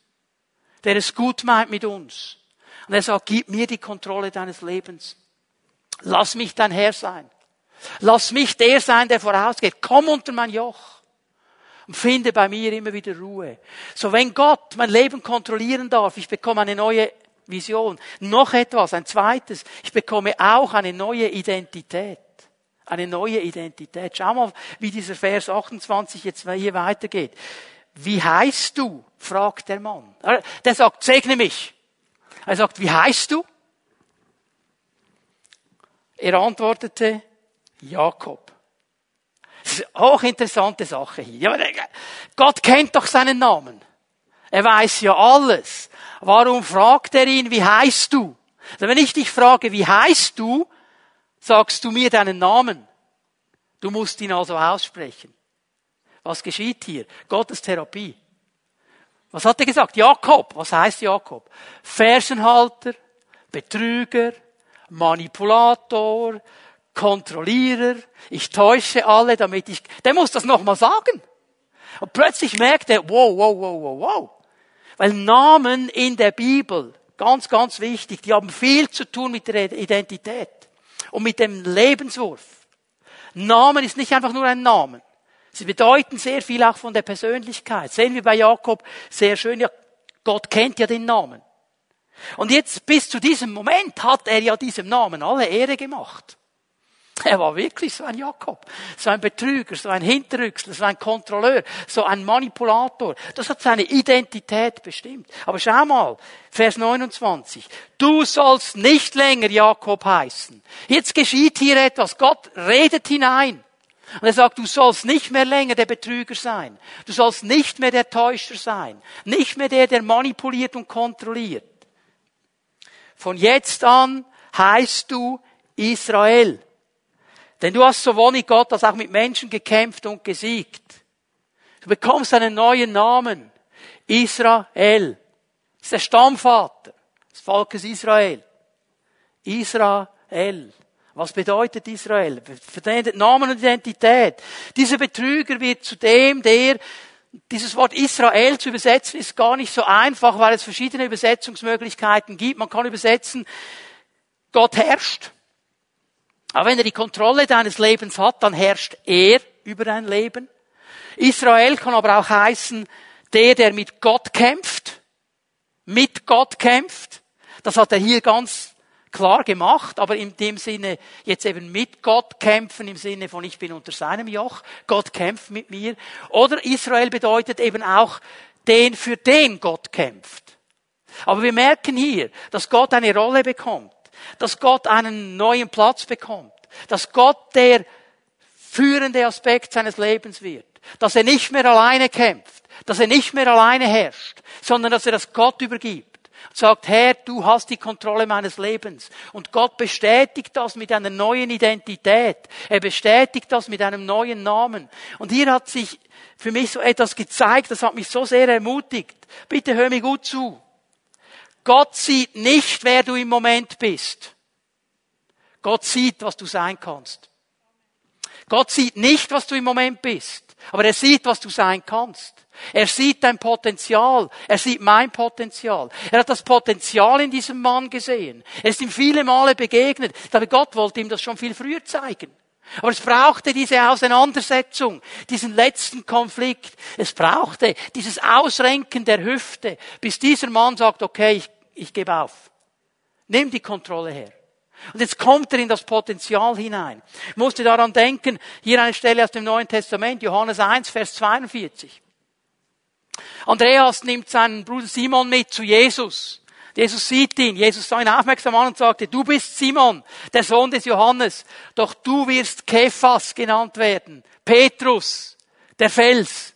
der es gut meint mit uns und er sagt, gib mir die Kontrolle deines Lebens. Lass mich dein Herr sein. Lass mich der sein, der vorausgeht. Komm unter mein Joch und finde bei mir immer wieder Ruhe. So wenn Gott mein Leben kontrollieren darf, ich bekomme eine neue Vision. Noch etwas, ein zweites. Ich bekomme auch eine neue Identität. Eine neue Identität. Schau mal, wie dieser Vers 28 jetzt hier weitergeht. Wie heißt du? fragt der Mann. Der sagt, segne mich. Er sagt, wie heißt du? Er antwortete, Jakob. Das ist eine hochinteressante Sache hier. Gott kennt doch seinen Namen. Er weiß ja alles. Warum fragt er ihn, wie heißt du? Also wenn ich dich frage, wie heißt du, sagst du mir deinen Namen. Du musst ihn also aussprechen. Was geschieht hier? Gottes Therapie. Was hat er gesagt? Jakob. Was heißt Jakob? Fersenhalter, Betrüger, Manipulator, Kontrollierer. Ich täusche alle, damit ich, der muss das nochmal sagen. Und plötzlich merkt er, wow, wow, wow, wow, wow. Weil Namen in der Bibel, ganz, ganz wichtig, die haben viel zu tun mit der Identität und mit dem Lebenswurf. Namen ist nicht einfach nur ein Namen. Sie bedeuten sehr viel auch von der Persönlichkeit. Sehen wir bei Jakob sehr schön, ja, Gott kennt ja den Namen. Und jetzt bis zu diesem Moment hat er ja diesem Namen alle Ehre gemacht. Er war wirklich so ein Jakob, so ein Betrüger, so ein Hinterrücksler, so ein Kontrolleur, so ein Manipulator. Das hat seine Identität bestimmt. Aber schau mal, Vers 29. Du sollst nicht länger Jakob heißen. Jetzt geschieht hier etwas. Gott redet hinein. Und er sagt, du sollst nicht mehr länger der Betrüger sein. Du sollst nicht mehr der Täuscher sein. Nicht mehr der, der manipuliert und kontrolliert. Von jetzt an heißt du Israel. Denn du hast sowohl mit Gott als auch mit Menschen gekämpft und gesiegt. Du bekommst einen neuen Namen. Israel. Das ist der Stammvater des Volkes Israel. Israel. Was bedeutet Israel? Verwendet Namen und Identität. Dieser Betrüger wird zu dem, der dieses Wort Israel zu übersetzen ist gar nicht so einfach, weil es verschiedene Übersetzungsmöglichkeiten gibt. Man kann übersetzen, Gott herrscht. Aber wenn er die Kontrolle deines Lebens hat, dann herrscht er über dein Leben. Israel kann aber auch heißen, der, der mit Gott kämpft. Mit Gott kämpft. Das hat er hier ganz klar gemacht, aber in dem Sinne jetzt eben mit Gott kämpfen, im Sinne von ich bin unter seinem Joch, Gott kämpft mit mir. Oder Israel bedeutet eben auch den, für den Gott kämpft. Aber wir merken hier, dass Gott eine Rolle bekommt, dass Gott einen neuen Platz bekommt, dass Gott der führende Aspekt seines Lebens wird, dass er nicht mehr alleine kämpft, dass er nicht mehr alleine herrscht, sondern dass er das Gott übergibt sagt, Herr, du hast die Kontrolle meines Lebens. Und Gott bestätigt das mit einer neuen Identität. Er bestätigt das mit einem neuen Namen. Und hier hat sich für mich so etwas gezeigt, das hat mich so sehr ermutigt. Bitte hör mir gut zu. Gott sieht nicht, wer du im Moment bist. Gott sieht, was du sein kannst. Gott sieht nicht, was du im Moment bist, aber er sieht, was du sein kannst. Er sieht dein Potenzial. Er sieht mein Potenzial. Er hat das Potenzial in diesem Mann gesehen. Er ist ihm viele Male begegnet. Ich glaube, Gott wollte ihm das schon viel früher zeigen. Aber es brauchte diese Auseinandersetzung, diesen letzten Konflikt. Es brauchte dieses Ausrenken der Hüfte, bis dieser Mann sagt, okay, ich, ich gebe auf. Nimm die Kontrolle her. Und jetzt kommt er in das Potenzial hinein. Ich musste daran denken, hier eine Stelle aus dem Neuen Testament, Johannes 1, Vers 42. Andreas nimmt seinen Bruder Simon mit zu Jesus. Jesus sieht ihn. Jesus sah ihn aufmerksam an und sagte, du bist Simon, der Sohn des Johannes. Doch du wirst Kephas genannt werden. Petrus, der Fels.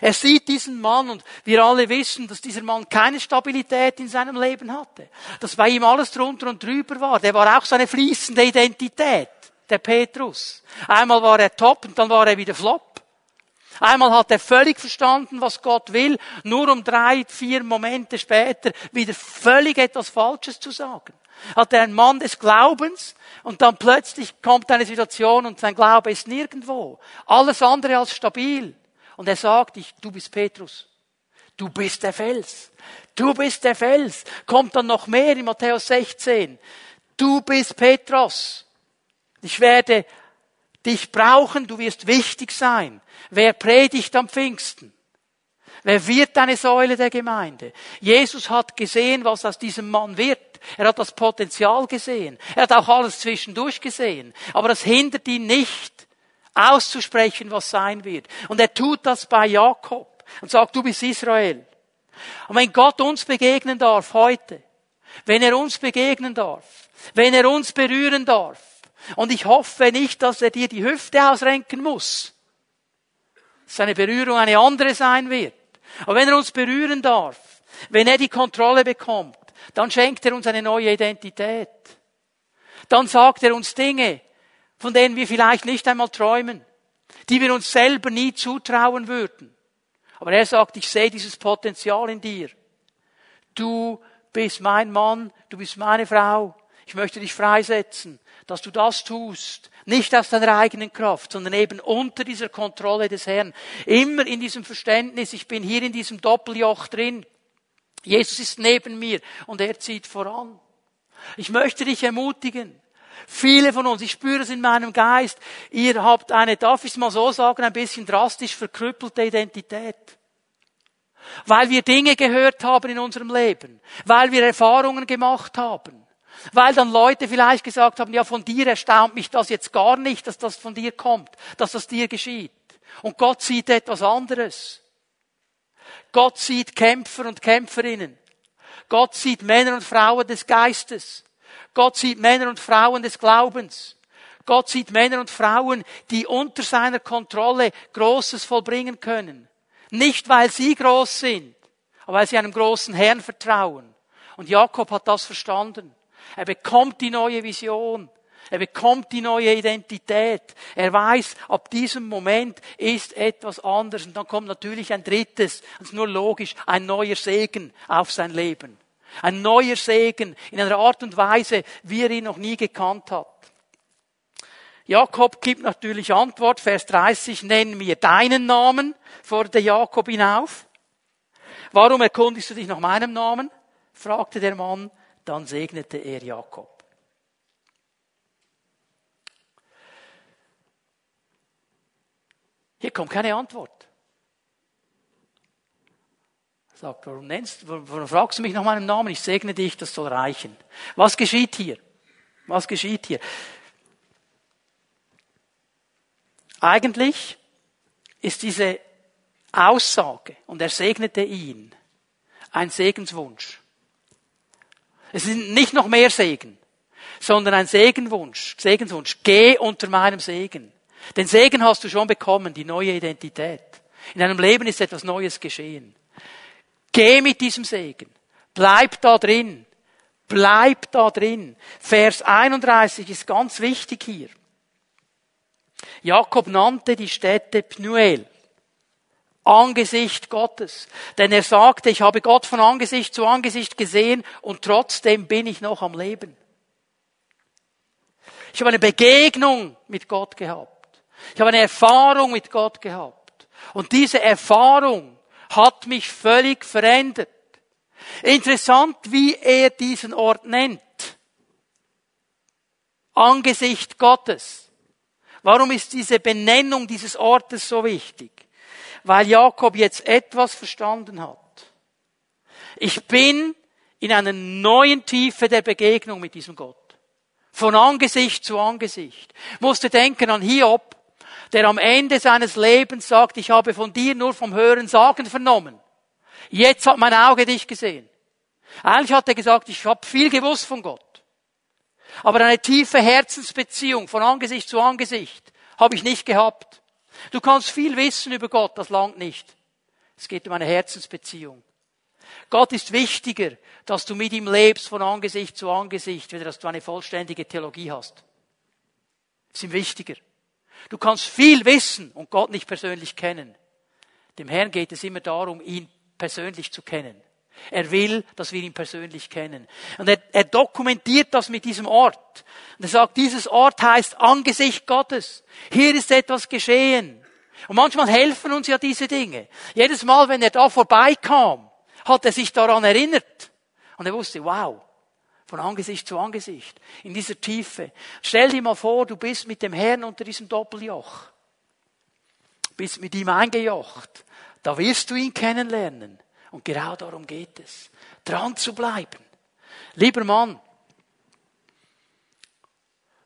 Er sieht diesen Mann und wir alle wissen, dass dieser Mann keine Stabilität in seinem Leben hatte. Dass bei ihm alles drunter und drüber war. Der war auch seine fließende Identität, der Petrus. Einmal war er top und dann war er wieder flop. Einmal hat er völlig verstanden, was Gott will, nur um drei, vier Momente später wieder völlig etwas Falsches zu sagen. Hat er ein Mann des Glaubens und dann plötzlich kommt eine Situation und sein Glaube ist nirgendwo. Alles andere als stabil. Und er sagt, ich, du bist Petrus. Du bist der Fels. Du bist der Fels. Kommt dann noch mehr in Matthäus 16. Du bist Petrus. Ich werde dich brauchen, du wirst wichtig sein. Wer predigt am Pfingsten? Wer wird eine Säule der Gemeinde? Jesus hat gesehen, was aus diesem Mann wird. Er hat das Potenzial gesehen. Er hat auch alles zwischendurch gesehen. Aber das hindert ihn nicht, auszusprechen, was sein wird. Und er tut das bei Jakob und sagt, du bist Israel. Und wenn Gott uns begegnen darf heute, wenn er uns begegnen darf, wenn er uns berühren darf, und ich hoffe nicht, dass er dir die Hüfte ausrenken muss, seine Berührung eine andere sein wird. Aber wenn er uns berühren darf, wenn er die Kontrolle bekommt, dann schenkt er uns eine neue Identität. Dann sagt er uns Dinge, von denen wir vielleicht nicht einmal träumen, die wir uns selber nie zutrauen würden. Aber er sagt, ich sehe dieses Potenzial in dir. Du bist mein Mann, du bist meine Frau. Ich möchte dich freisetzen, dass du das tust. Nicht aus deiner eigenen Kraft, sondern eben unter dieser Kontrolle des Herrn. Immer in diesem Verständnis, ich bin hier in diesem Doppeljoch drin. Jesus ist neben mir und er zieht voran. Ich möchte dich ermutigen. Viele von uns, ich spüre es in meinem Geist, ihr habt eine, darf ich es mal so sagen, ein bisschen drastisch verkrüppelte Identität. Weil wir Dinge gehört haben in unserem Leben, weil wir Erfahrungen gemacht haben, weil dann Leute vielleicht gesagt haben, ja, von dir erstaunt mich das jetzt gar nicht, dass das von dir kommt, dass das dir geschieht. Und Gott sieht etwas anderes. Gott sieht Kämpfer und Kämpferinnen. Gott sieht Männer und Frauen des Geistes. Gott sieht Männer und Frauen des Glaubens. Gott sieht Männer und Frauen, die unter seiner Kontrolle Großes vollbringen können. Nicht weil sie groß sind, aber weil sie einem großen Herrn vertrauen. Und Jakob hat das verstanden. Er bekommt die neue Vision. Er bekommt die neue Identität. Er weiß, ab diesem Moment ist etwas anders. Und dann kommt natürlich ein drittes, das ist nur logisch, ein neuer Segen auf sein Leben. Ein neuer Segen in einer Art und Weise, wie er ihn noch nie gekannt hat. Jakob gibt natürlich Antwort, Vers 30, nenn mir deinen Namen, forderte Jakob ihn auf. Warum erkundigst du dich nach meinem Namen? fragte der Mann, dann segnete er Jakob. Hier kommt keine Antwort. Sagt, warum nennst, warum fragst du mich nach meinem Namen? Ich segne dich, das soll reichen. Was geschieht hier? Was geschieht hier? Eigentlich ist diese Aussage, und er segnete ihn, ein Segenswunsch. Es ist nicht noch mehr Segen, sondern ein Segenwunsch, Segenswunsch. Geh unter meinem Segen. Den Segen hast du schon bekommen, die neue Identität. In deinem Leben ist etwas Neues geschehen. Geh mit diesem Segen. Bleib da drin. Bleib da drin. Vers 31 ist ganz wichtig hier. Jakob nannte die Städte Pnuel. Angesicht Gottes. Denn er sagte, ich habe Gott von Angesicht zu Angesicht gesehen und trotzdem bin ich noch am Leben. Ich habe eine Begegnung mit Gott gehabt. Ich habe eine Erfahrung mit Gott gehabt. Und diese Erfahrung hat mich völlig verändert. Interessant, wie er diesen Ort nennt. Angesicht Gottes. Warum ist diese Benennung dieses Ortes so wichtig? Weil Jakob jetzt etwas verstanden hat. Ich bin in einer neuen Tiefe der Begegnung mit diesem Gott. Von Angesicht zu Angesicht. Musste denken an Hiob, der am Ende seines Lebens sagt, ich habe von dir nur vom Hören sagen vernommen. Jetzt hat mein Auge dich gesehen. Eigentlich hat er gesagt, ich habe viel gewusst von Gott. Aber eine tiefe Herzensbeziehung von Angesicht zu Angesicht habe ich nicht gehabt. Du kannst viel wissen über Gott, das langt nicht. Es geht um eine Herzensbeziehung. Gott ist wichtiger, dass du mit ihm lebst von Angesicht zu Angesicht, weder dass du eine vollständige Theologie hast. Das ist ihm wichtiger. Du kannst viel wissen und Gott nicht persönlich kennen. Dem Herrn geht es immer darum, ihn persönlich zu kennen. Er will, dass wir ihn persönlich kennen. Und er, er dokumentiert das mit diesem Ort. Und er sagt, dieses Ort heißt Angesicht Gottes. Hier ist etwas geschehen. Und manchmal helfen uns ja diese Dinge. Jedes Mal, wenn er da vorbeikam, hat er sich daran erinnert. Und er wusste, wow, von Angesicht zu Angesicht, in dieser Tiefe. Stell dir mal vor, du bist mit dem Herrn unter diesem Doppeljoch. Bist mit ihm eingejocht. Da wirst du ihn kennenlernen. Und genau darum geht es. Dran zu bleiben. Lieber Mann,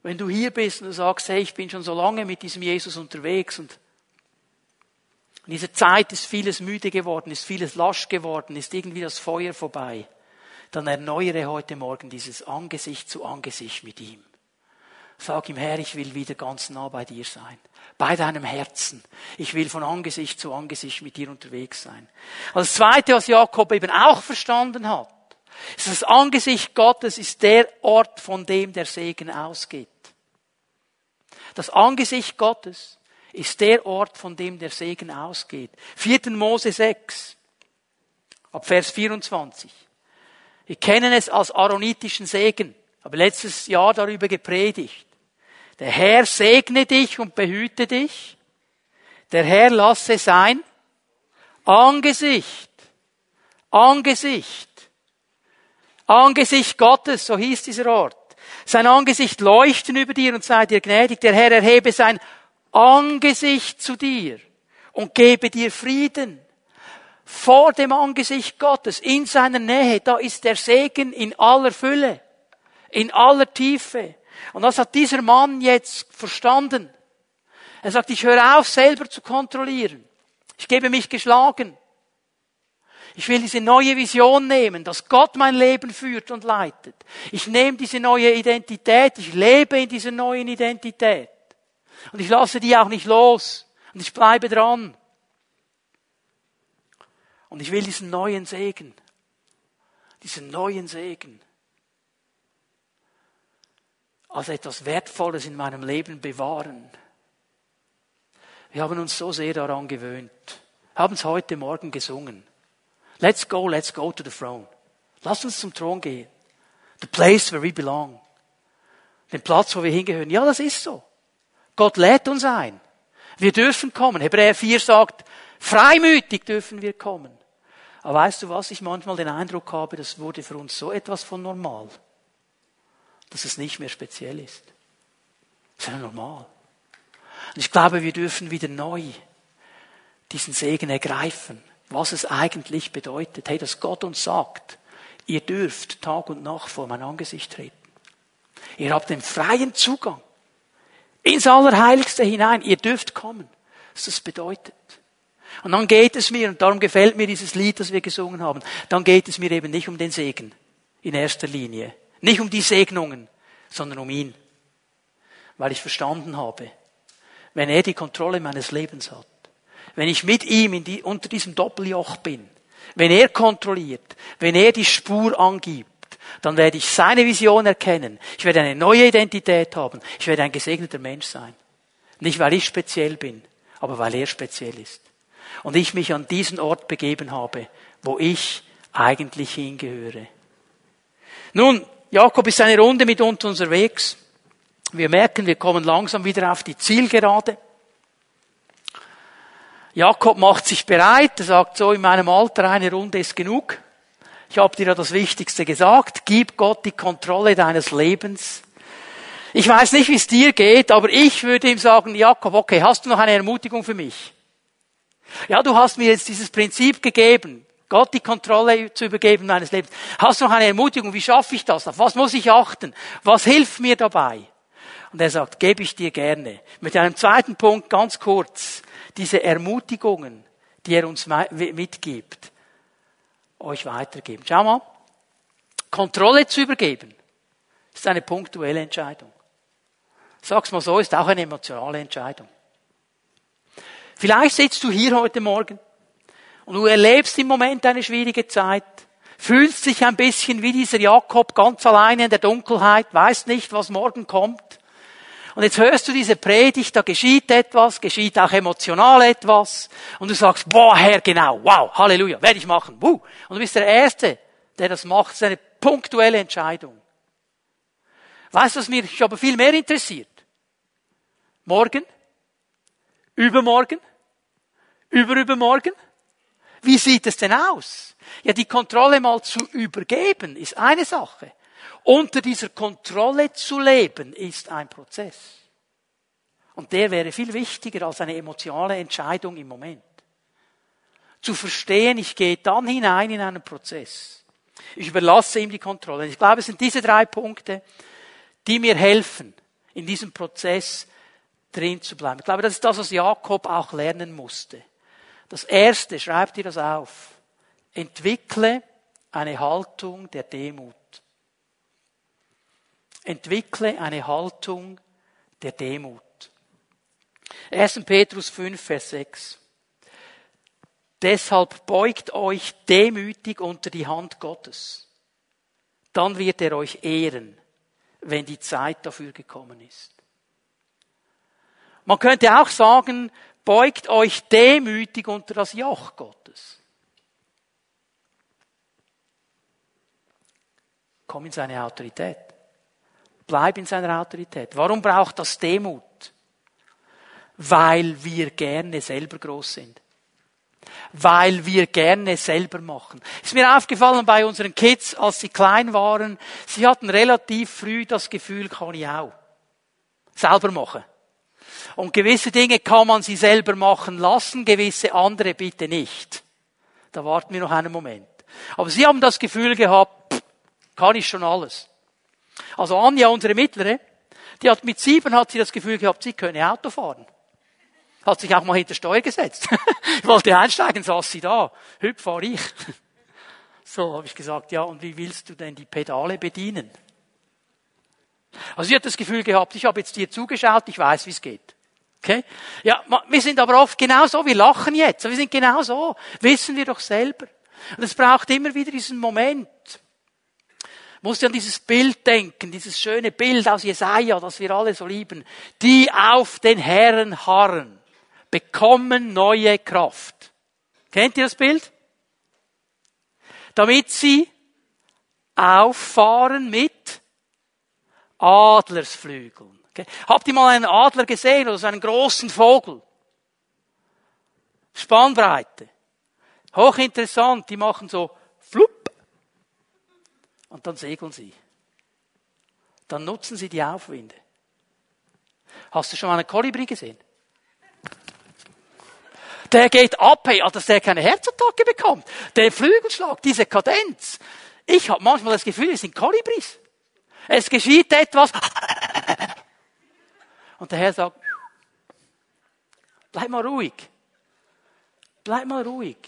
wenn du hier bist und du sagst, hey, ich bin schon so lange mit diesem Jesus unterwegs und in dieser Zeit ist vieles müde geworden, ist vieles lasch geworden, ist irgendwie das Feuer vorbei, dann erneuere heute Morgen dieses Angesicht zu Angesicht mit ihm. Sag ihm, Herr, ich will wieder ganz nah bei dir sein. Bei deinem Herzen. Ich will von Angesicht zu Angesicht mit dir unterwegs sein. Das zweite, was Jakob eben auch verstanden hat, ist das Angesicht Gottes ist der Ort, von dem der Segen ausgeht. Das Angesicht Gottes ist der Ort, von dem der Segen ausgeht. 4. Mose 6, ab Vers 24. Wir kennen es als aaronitischen Segen. Habe letztes Jahr darüber gepredigt. Der Herr segne dich und behüte dich. Der Herr lasse sein Angesicht, Angesicht, Angesicht Gottes, so hieß dieser Ort. Sein Angesicht leuchten über dir und sei dir gnädig. Der Herr erhebe sein Angesicht zu dir und gebe dir Frieden. Vor dem Angesicht Gottes, in seiner Nähe, da ist der Segen in aller Fülle in aller Tiefe. Und das hat dieser Mann jetzt verstanden. Er sagt, ich höre auf, selber zu kontrollieren. Ich gebe mich geschlagen. Ich will diese neue Vision nehmen, dass Gott mein Leben führt und leitet. Ich nehme diese neue Identität, ich lebe in dieser neuen Identität. Und ich lasse die auch nicht los. Und ich bleibe dran. Und ich will diesen neuen Segen. Diesen neuen Segen als etwas Wertvolles in meinem Leben bewahren. Wir haben uns so sehr daran gewöhnt, haben es heute Morgen gesungen. Let's go, let's go to the throne. Lass uns zum Thron gehen. The place where we belong. Den Platz, wo wir hingehören. Ja, das ist so. Gott lädt uns ein. Wir dürfen kommen. Hebräer 4 sagt, freimütig dürfen wir kommen. Aber weißt du was? Ich manchmal den Eindruck habe, das wurde für uns so etwas von normal dass es nicht mehr speziell ist. Das ist ja normal. Und ich glaube, wir dürfen wieder neu diesen Segen ergreifen, was es eigentlich bedeutet. Hey, dass Gott uns sagt, ihr dürft Tag und Nacht vor mein Angesicht treten. Ihr habt den freien Zugang ins Allerheiligste hinein. Ihr dürft kommen. Was das bedeutet. Und dann geht es mir, und darum gefällt mir dieses Lied, das wir gesungen haben, dann geht es mir eben nicht um den Segen in erster Linie, nicht um die Segnungen, sondern um ihn. Weil ich verstanden habe, wenn er die Kontrolle meines Lebens hat, wenn ich mit ihm die, unter diesem Doppeljoch bin, wenn er kontrolliert, wenn er die Spur angibt, dann werde ich seine Vision erkennen. Ich werde eine neue Identität haben. Ich werde ein gesegneter Mensch sein. Nicht weil ich speziell bin, aber weil er speziell ist. Und ich mich an diesen Ort begeben habe, wo ich eigentlich hingehöre. Nun, Jakob ist eine Runde mit uns unterwegs. Wir merken, wir kommen langsam wieder auf die Zielgerade. Jakob macht sich bereit. Er sagt so, in meinem Alter eine Runde ist genug. Ich habe dir ja das Wichtigste gesagt. Gib Gott die Kontrolle deines Lebens. Ich weiß nicht, wie es dir geht, aber ich würde ihm sagen, Jakob, okay, hast du noch eine Ermutigung für mich? Ja, du hast mir jetzt dieses Prinzip gegeben. Gott die Kontrolle zu übergeben meines Lebens. Hast du noch eine Ermutigung? Wie schaffe ich das? Auf was muss ich achten? Was hilft mir dabei? Und er sagt, gebe ich dir gerne. Mit einem zweiten Punkt ganz kurz. Diese Ermutigungen, die er uns mitgibt, euch weitergeben. Schau mal. Kontrolle zu übergeben ist eine punktuelle Entscheidung. Sag's mal so, ist auch eine emotionale Entscheidung. Vielleicht sitzt du hier heute Morgen Und du erlebst im Moment eine schwierige Zeit, fühlst dich ein bisschen wie dieser Jakob ganz alleine in der Dunkelheit, weißt nicht, was morgen kommt. Und jetzt hörst du diese Predigt, da geschieht etwas, geschieht auch emotional etwas. Und du sagst, boah, Herr, genau, wow, Halleluja, werde ich machen, wuh. Und du bist der Erste, der das macht. Das ist eine punktuelle Entscheidung. Weißt du, was mich aber viel mehr interessiert? Morgen? Übermorgen? Überübermorgen? Wie sieht es denn aus? Ja, die Kontrolle mal zu übergeben ist eine Sache. Unter dieser Kontrolle zu leben ist ein Prozess. Und der wäre viel wichtiger als eine emotionale Entscheidung im Moment. Zu verstehen, ich gehe dann hinein in einen Prozess. Ich überlasse ihm die Kontrolle. Ich glaube, es sind diese drei Punkte, die mir helfen, in diesem Prozess drin zu bleiben. Ich glaube, das ist das, was Jakob auch lernen musste. Das erste, schreibt ihr das auf. Entwickle eine Haltung der Demut. Entwickle eine Haltung der Demut. 1. Petrus 5, Vers 6. Deshalb beugt euch demütig unter die Hand Gottes. Dann wird er euch ehren, wenn die Zeit dafür gekommen ist. Man könnte auch sagen, beugt euch demütig unter das Joch Gottes. Komm in seine Autorität. Bleib in seiner Autorität. Warum braucht das Demut? Weil wir gerne selber groß sind. Weil wir gerne selber machen. Ist mir aufgefallen bei unseren Kids, als sie klein waren, sie hatten relativ früh das Gefühl, kann ich auch. Selber machen. Und gewisse Dinge kann man sie selber machen lassen, gewisse andere bitte nicht. Da warten wir noch einen Moment. Aber sie haben das Gefühl gehabt, kann ich schon alles. Also Anja, unsere Mittlere, die hat mit sieben hat sie das Gefühl gehabt, sie könne Auto fahren. Hat sich auch mal hinter Steuer gesetzt. ich wollte einsteigen, saß sie da. Hüb fahre ich. So habe ich gesagt, ja, und wie willst du denn die Pedale bedienen? Also sie hat das Gefühl gehabt, ich habe jetzt dir zugeschaut, ich weiß, wie es geht. Okay? Ja, wir sind aber oft genau so, wir lachen jetzt, wir sind genau so, wissen wir doch selber. Und es braucht immer wieder diesen Moment, musst du an dieses Bild denken, dieses schöne Bild aus Jesaja, das wir alle so lieben. Die auf den Herren harren, bekommen neue Kraft. Kennt ihr das Bild? Damit sie auffahren mit Adlersflügeln. Okay. Habt ihr mal einen Adler gesehen oder so einen großen Vogel? Spannbreite. Hochinteressant, die machen so flupp und dann segeln sie. Dann nutzen sie die Aufwinde. Hast du schon mal einen Kolibri gesehen? Der geht ab, hey, dass der keine Herzattacke bekommt. Der Flügelschlag, diese Kadenz. Ich habe manchmal das Gefühl, es sind Kolibris. Es geschieht etwas. Und der Herr sagt, bleib mal ruhig. Bleib mal ruhig.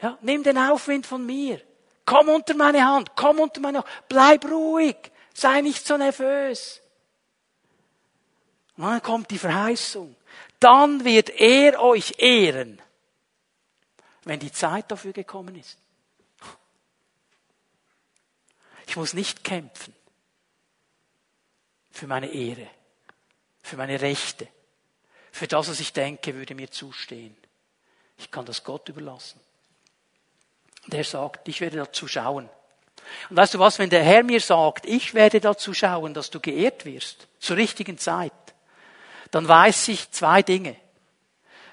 Ja, nimm den Aufwind von mir. Komm unter meine Hand, komm unter meine Hand, bleib ruhig, sei nicht so nervös. Und dann kommt die Verheißung. Dann wird er euch ehren, wenn die Zeit dafür gekommen ist. Ich muss nicht kämpfen für meine Ehre, für meine Rechte, für das, was ich denke, würde mir zustehen. Ich kann das Gott überlassen der sagt, ich werde dazu schauen. Und weißt du was, wenn der Herr mir sagt, ich werde dazu schauen, dass du geehrt wirst, zur richtigen Zeit, dann weiß ich zwei Dinge.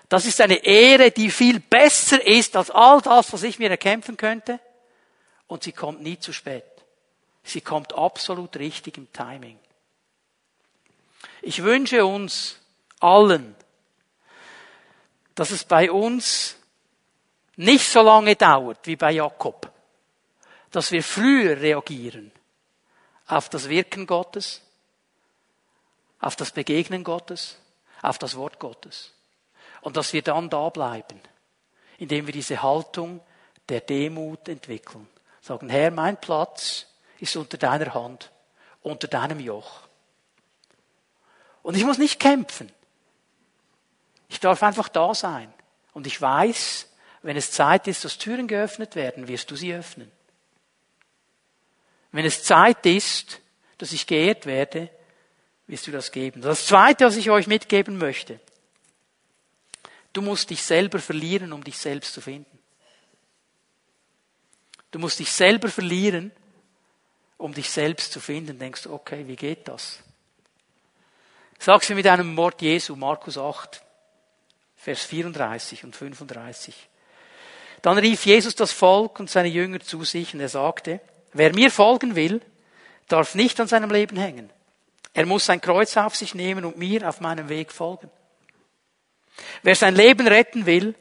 Das ist eine Ehre, die viel besser ist als all das, was ich mir erkämpfen könnte. Und sie kommt nie zu spät. Sie kommt absolut richtig im Timing. Ich wünsche uns allen, dass es bei uns nicht so lange dauert wie bei Jakob, dass wir früher reagieren auf das Wirken Gottes, auf das Begegnen Gottes, auf das Wort Gottes. Und dass wir dann da bleiben, indem wir diese Haltung der Demut entwickeln. Sagen, Herr, mein Platz ist unter deiner Hand, unter deinem Joch. Und ich muss nicht kämpfen. Ich darf einfach da sein. Und ich weiß, Wenn es Zeit ist, dass Türen geöffnet werden, wirst du sie öffnen. Wenn es Zeit ist, dass ich geehrt werde, wirst du das geben. Das Zweite, was ich euch mitgeben möchte, du musst dich selber verlieren, um dich selbst zu finden. Du musst dich selber verlieren, um dich selbst zu finden. Denkst du, okay, wie geht das? Sag's mir mit einem Wort Jesu, Markus 8, Vers 34 und 35. Dann rief Jesus das Volk und seine Jünger zu sich und er sagte, wer mir folgen will, darf nicht an seinem Leben hängen. Er muss sein Kreuz auf sich nehmen und mir auf meinem Weg folgen. Wer sein Leben retten will,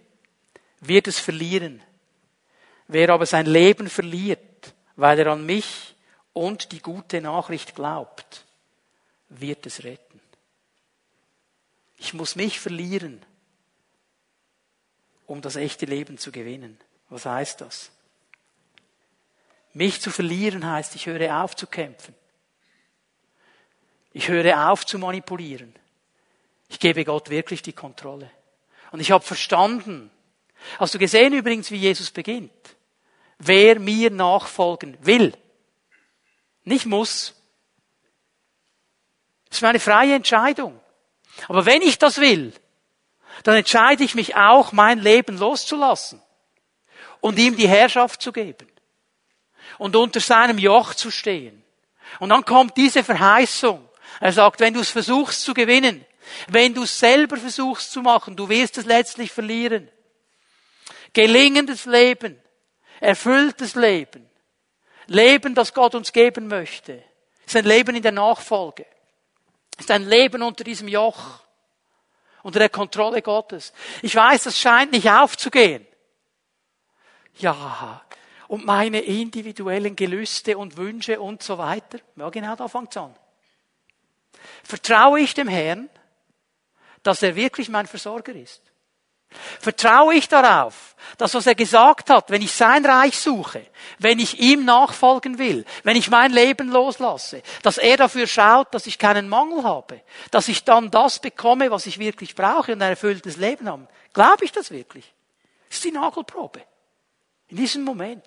wird es verlieren. Wer aber sein Leben verliert, weil er an mich und die gute Nachricht glaubt, wird es retten. Ich muss mich verlieren, um das echte Leben zu gewinnen. Was heißt das? Mich zu verlieren heißt, ich höre auf zu kämpfen. Ich höre auf zu manipulieren. Ich gebe Gott wirklich die Kontrolle. Und ich habe verstanden, hast du gesehen übrigens, wie Jesus beginnt? Wer mir nachfolgen will, nicht muss. Das ist meine freie Entscheidung. Aber wenn ich das will, dann entscheide ich mich auch, mein Leben loszulassen und ihm die Herrschaft zu geben und unter seinem Joch zu stehen. Und dann kommt diese Verheißung. Er sagt, wenn du es versuchst zu gewinnen, wenn du es selber versuchst zu machen, du wirst es letztlich verlieren. Gelingendes Leben, erfülltes Leben, Leben, das Gott uns geben möchte, ist ein Leben in der Nachfolge, ist ein Leben unter diesem Joch unter der Kontrolle Gottes. Ich weiß, das scheint nicht aufzugehen. Ja, und meine individuellen Gelüste und Wünsche und so weiter. Ja, genau da fängt's an. Vertraue ich dem Herrn, dass er wirklich mein Versorger ist? Vertraue ich darauf, dass was er gesagt hat, wenn ich sein Reich suche, wenn ich ihm nachfolgen will, wenn ich mein Leben loslasse, dass er dafür schaut, dass ich keinen Mangel habe, dass ich dann das bekomme, was ich wirklich brauche und ein erfülltes Leben habe. Glaube ich das wirklich? Das ist die Nagelprobe. In diesem Moment.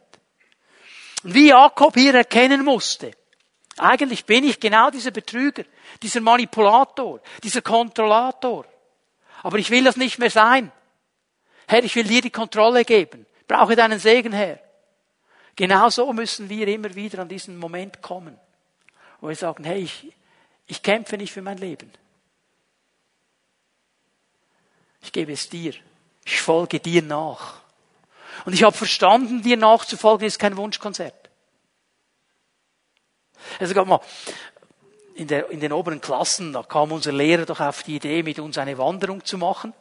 Und wie Jakob hier erkennen musste, eigentlich bin ich genau dieser Betrüger, dieser Manipulator, dieser Kontrollator. Aber ich will das nicht mehr sein. Herr, ich will dir die Kontrolle geben. Brauche deinen Segen, Herr. Genau so müssen wir immer wieder an diesen Moment kommen, wo wir sagen, hey, ich, ich kämpfe nicht für mein Leben. Ich gebe es dir. Ich folge dir nach. Und ich habe verstanden, dir nachzufolgen ist kein Wunschkonzert. Also mal, in, der, in den oberen Klassen, da kam unser Lehrer doch auf die Idee, mit uns eine Wanderung zu machen.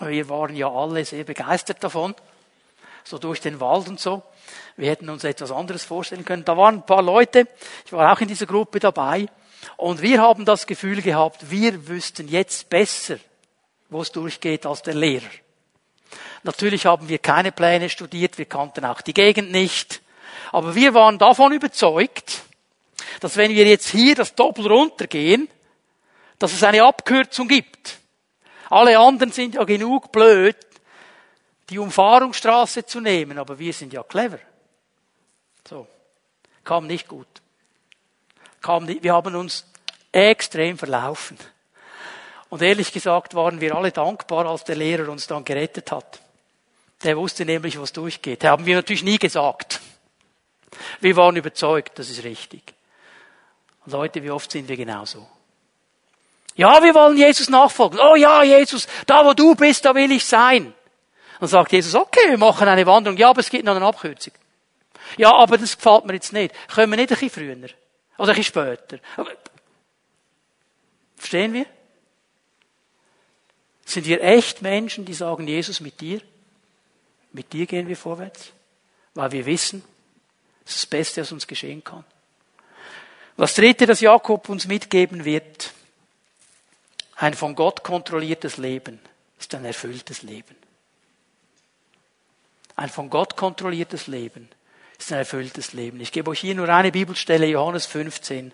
Wir waren ja alle sehr begeistert davon, so durch den Wald und so. Wir hätten uns etwas anderes vorstellen können. Da waren ein paar Leute, ich war auch in dieser Gruppe dabei, und wir haben das Gefühl gehabt, wir wüssten jetzt besser, wo es durchgeht als der Lehrer. Natürlich haben wir keine Pläne studiert, wir kannten auch die Gegend nicht, aber wir waren davon überzeugt, dass wenn wir jetzt hier das Doppel runtergehen, dass es eine Abkürzung gibt. Alle anderen sind ja genug blöd, die Umfahrungsstraße zu nehmen, aber wir sind ja clever. So. Kam nicht gut. Kam nicht, wir haben uns extrem verlaufen. Und ehrlich gesagt waren wir alle dankbar, als der Lehrer uns dann gerettet hat. Der wusste nämlich, was durchgeht. Das haben wir natürlich nie gesagt. Wir waren überzeugt, das ist richtig. Und Leute, wie oft sind wir genauso? Ja, wir wollen Jesus nachfolgen. Oh ja, Jesus, da wo du bist, da will ich sein. Dann sagt Jesus, okay, wir machen eine Wanderung. Ja, aber es gibt noch eine Abkürzung. Ja, aber das gefällt mir jetzt nicht. Können wir nicht ein bisschen früher? Oder ein bisschen später? Verstehen wir? Sind wir echt Menschen, die sagen, Jesus, mit dir? Mit dir gehen wir vorwärts? Weil wir wissen, das ist das Beste, was uns geschehen kann. Das dritte, das Jakob uns mitgeben wird, ein von Gott kontrolliertes Leben ist ein erfülltes Leben. Ein von Gott kontrolliertes Leben ist ein erfülltes Leben. Ich gebe euch hier nur eine Bibelstelle, Johannes 15,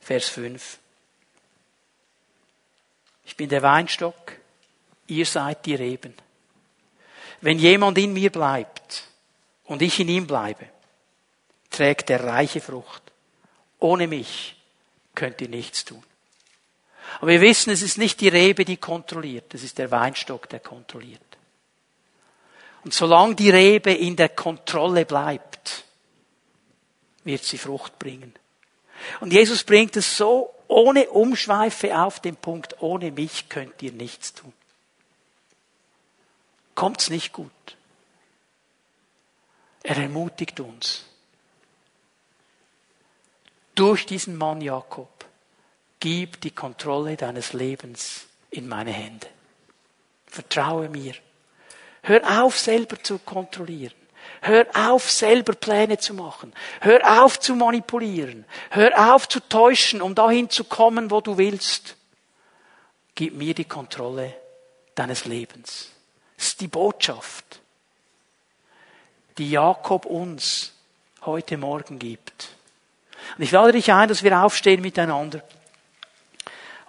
Vers 5. Ich bin der Weinstock, ihr seid die Reben. wenn jemand in mir bleibt und ich in ihm bleibe, trägt er reiche Frucht. Ohne mich könnt ihr nichts tun. Aber wir wissen, es ist nicht die Rebe, die kontrolliert, es ist der Weinstock, der kontrolliert. Und solange die Rebe in der Kontrolle bleibt, wird sie Frucht bringen. Und Jesus bringt es so ohne Umschweife auf den Punkt, ohne mich könnt ihr nichts tun. Kommt's nicht gut. Er ermutigt uns. Durch diesen Mann Jakob, gib die Kontrolle deines Lebens in meine Hände. Vertraue mir. Hör auf, selber zu kontrollieren. Hör auf, selber Pläne zu machen. Hör auf zu manipulieren. Hör auf zu täuschen, um dahin zu kommen, wo du willst. Gib mir die Kontrolle deines Lebens. Das ist die Botschaft, die Jakob uns heute Morgen gibt. Und ich lade dich ein, dass wir aufstehen miteinander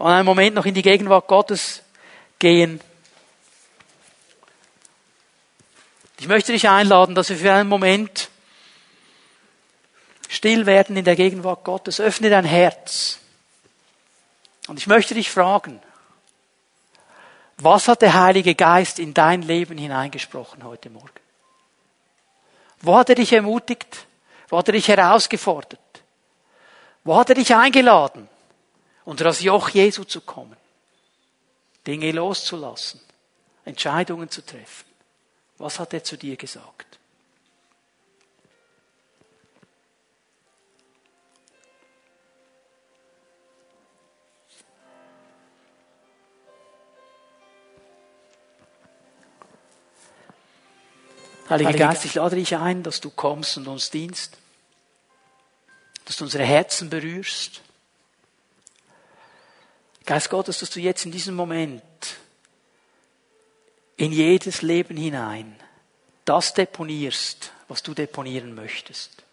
und einen Moment noch in die Gegenwart Gottes gehen. Ich möchte dich einladen, dass wir für einen Moment still werden in der Gegenwart Gottes. Öffne dein Herz. Und ich möchte dich fragen, was hat der Heilige Geist in dein Leben hineingesprochen heute Morgen? Wo hat er dich ermutigt? Wo hat er dich herausgefordert? Wo hat er dich eingeladen, unter das Joch Jesu zu kommen? Dinge loszulassen, Entscheidungen zu treffen. Was hat er zu dir gesagt? Heiliger Geist, ich lade dich ein, dass du kommst und uns dienst, dass du unsere Herzen berührst. Geist Gottes, dass du jetzt in diesem Moment in jedes Leben hinein das deponierst, was du deponieren möchtest.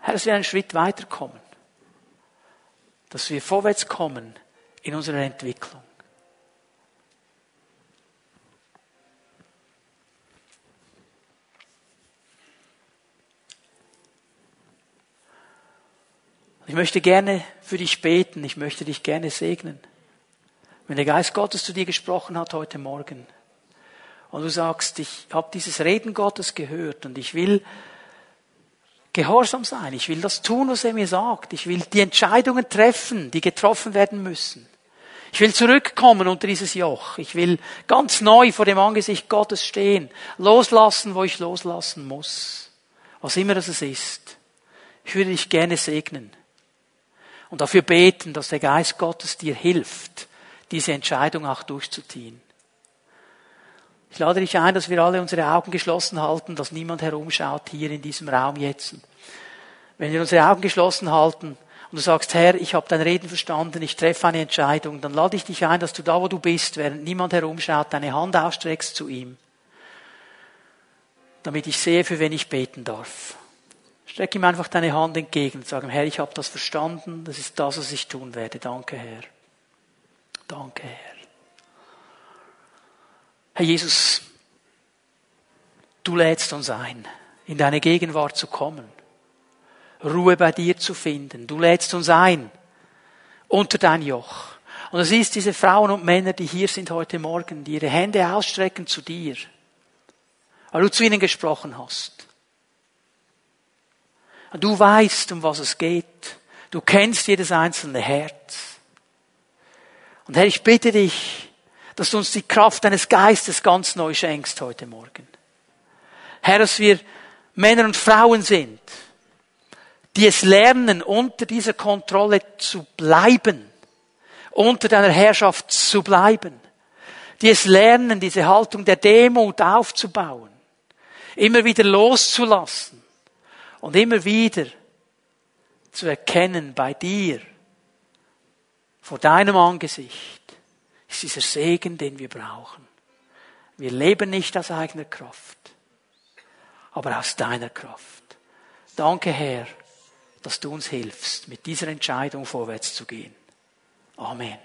Herr, dass wir einen Schritt weiterkommen, dass wir vorwärts kommen in unserer Entwicklung. Ich möchte gerne für dich beten, ich möchte dich gerne segnen. Wenn der Geist Gottes zu dir gesprochen hat heute Morgen und du sagst, ich habe dieses Reden Gottes gehört und ich will gehorsam sein, ich will das tun, was er mir sagt, ich will die Entscheidungen treffen, die getroffen werden müssen. Ich will zurückkommen unter dieses Joch. Ich will ganz neu vor dem Angesicht Gottes stehen, loslassen, wo ich loslassen muss. Was immer das ist. Ich würde dich gerne segnen und dafür beten, dass der Geist Gottes dir hilft, diese Entscheidung auch durchzuziehen. Ich lade dich ein, dass wir alle unsere Augen geschlossen halten, dass niemand herumschaut hier in diesem Raum jetzt. Wenn wir unsere Augen geschlossen halten und du sagst, Herr, ich habe dein Reden verstanden, ich treffe eine Entscheidung, dann lade ich dich ein, dass du da, wo du bist, während niemand herumschaut, deine Hand ausstreckst zu ihm, damit ich sehe, für wen ich beten darf. Streck ihm einfach deine Hand entgegen und sag ihm, Herr, ich habe das verstanden, das ist das, was ich tun werde. Danke, Herr. Danke, Herr. Herr Jesus, du lädst uns ein, in deine Gegenwart zu kommen, Ruhe bei dir zu finden. Du lädst uns ein unter dein Joch. Und es ist diese Frauen und Männer, die hier sind heute Morgen, die ihre Hände ausstrecken zu dir, weil du zu ihnen gesprochen hast. Du weißt, um was es geht. Du kennst jedes einzelne Herz. Und Herr, ich bitte dich, dass du uns die Kraft deines Geistes ganz neu schenkst heute Morgen. Herr, dass wir Männer und Frauen sind, die es lernen, unter dieser Kontrolle zu bleiben, unter deiner Herrschaft zu bleiben, die es lernen, diese Haltung der Demut aufzubauen, immer wieder loszulassen und immer wieder zu erkennen bei dir, vor deinem Angesicht ist dieser Segen, den wir brauchen. Wir leben nicht aus eigener Kraft, aber aus deiner Kraft. Danke, Herr, dass du uns hilfst, mit dieser Entscheidung vorwärts zu gehen. Amen.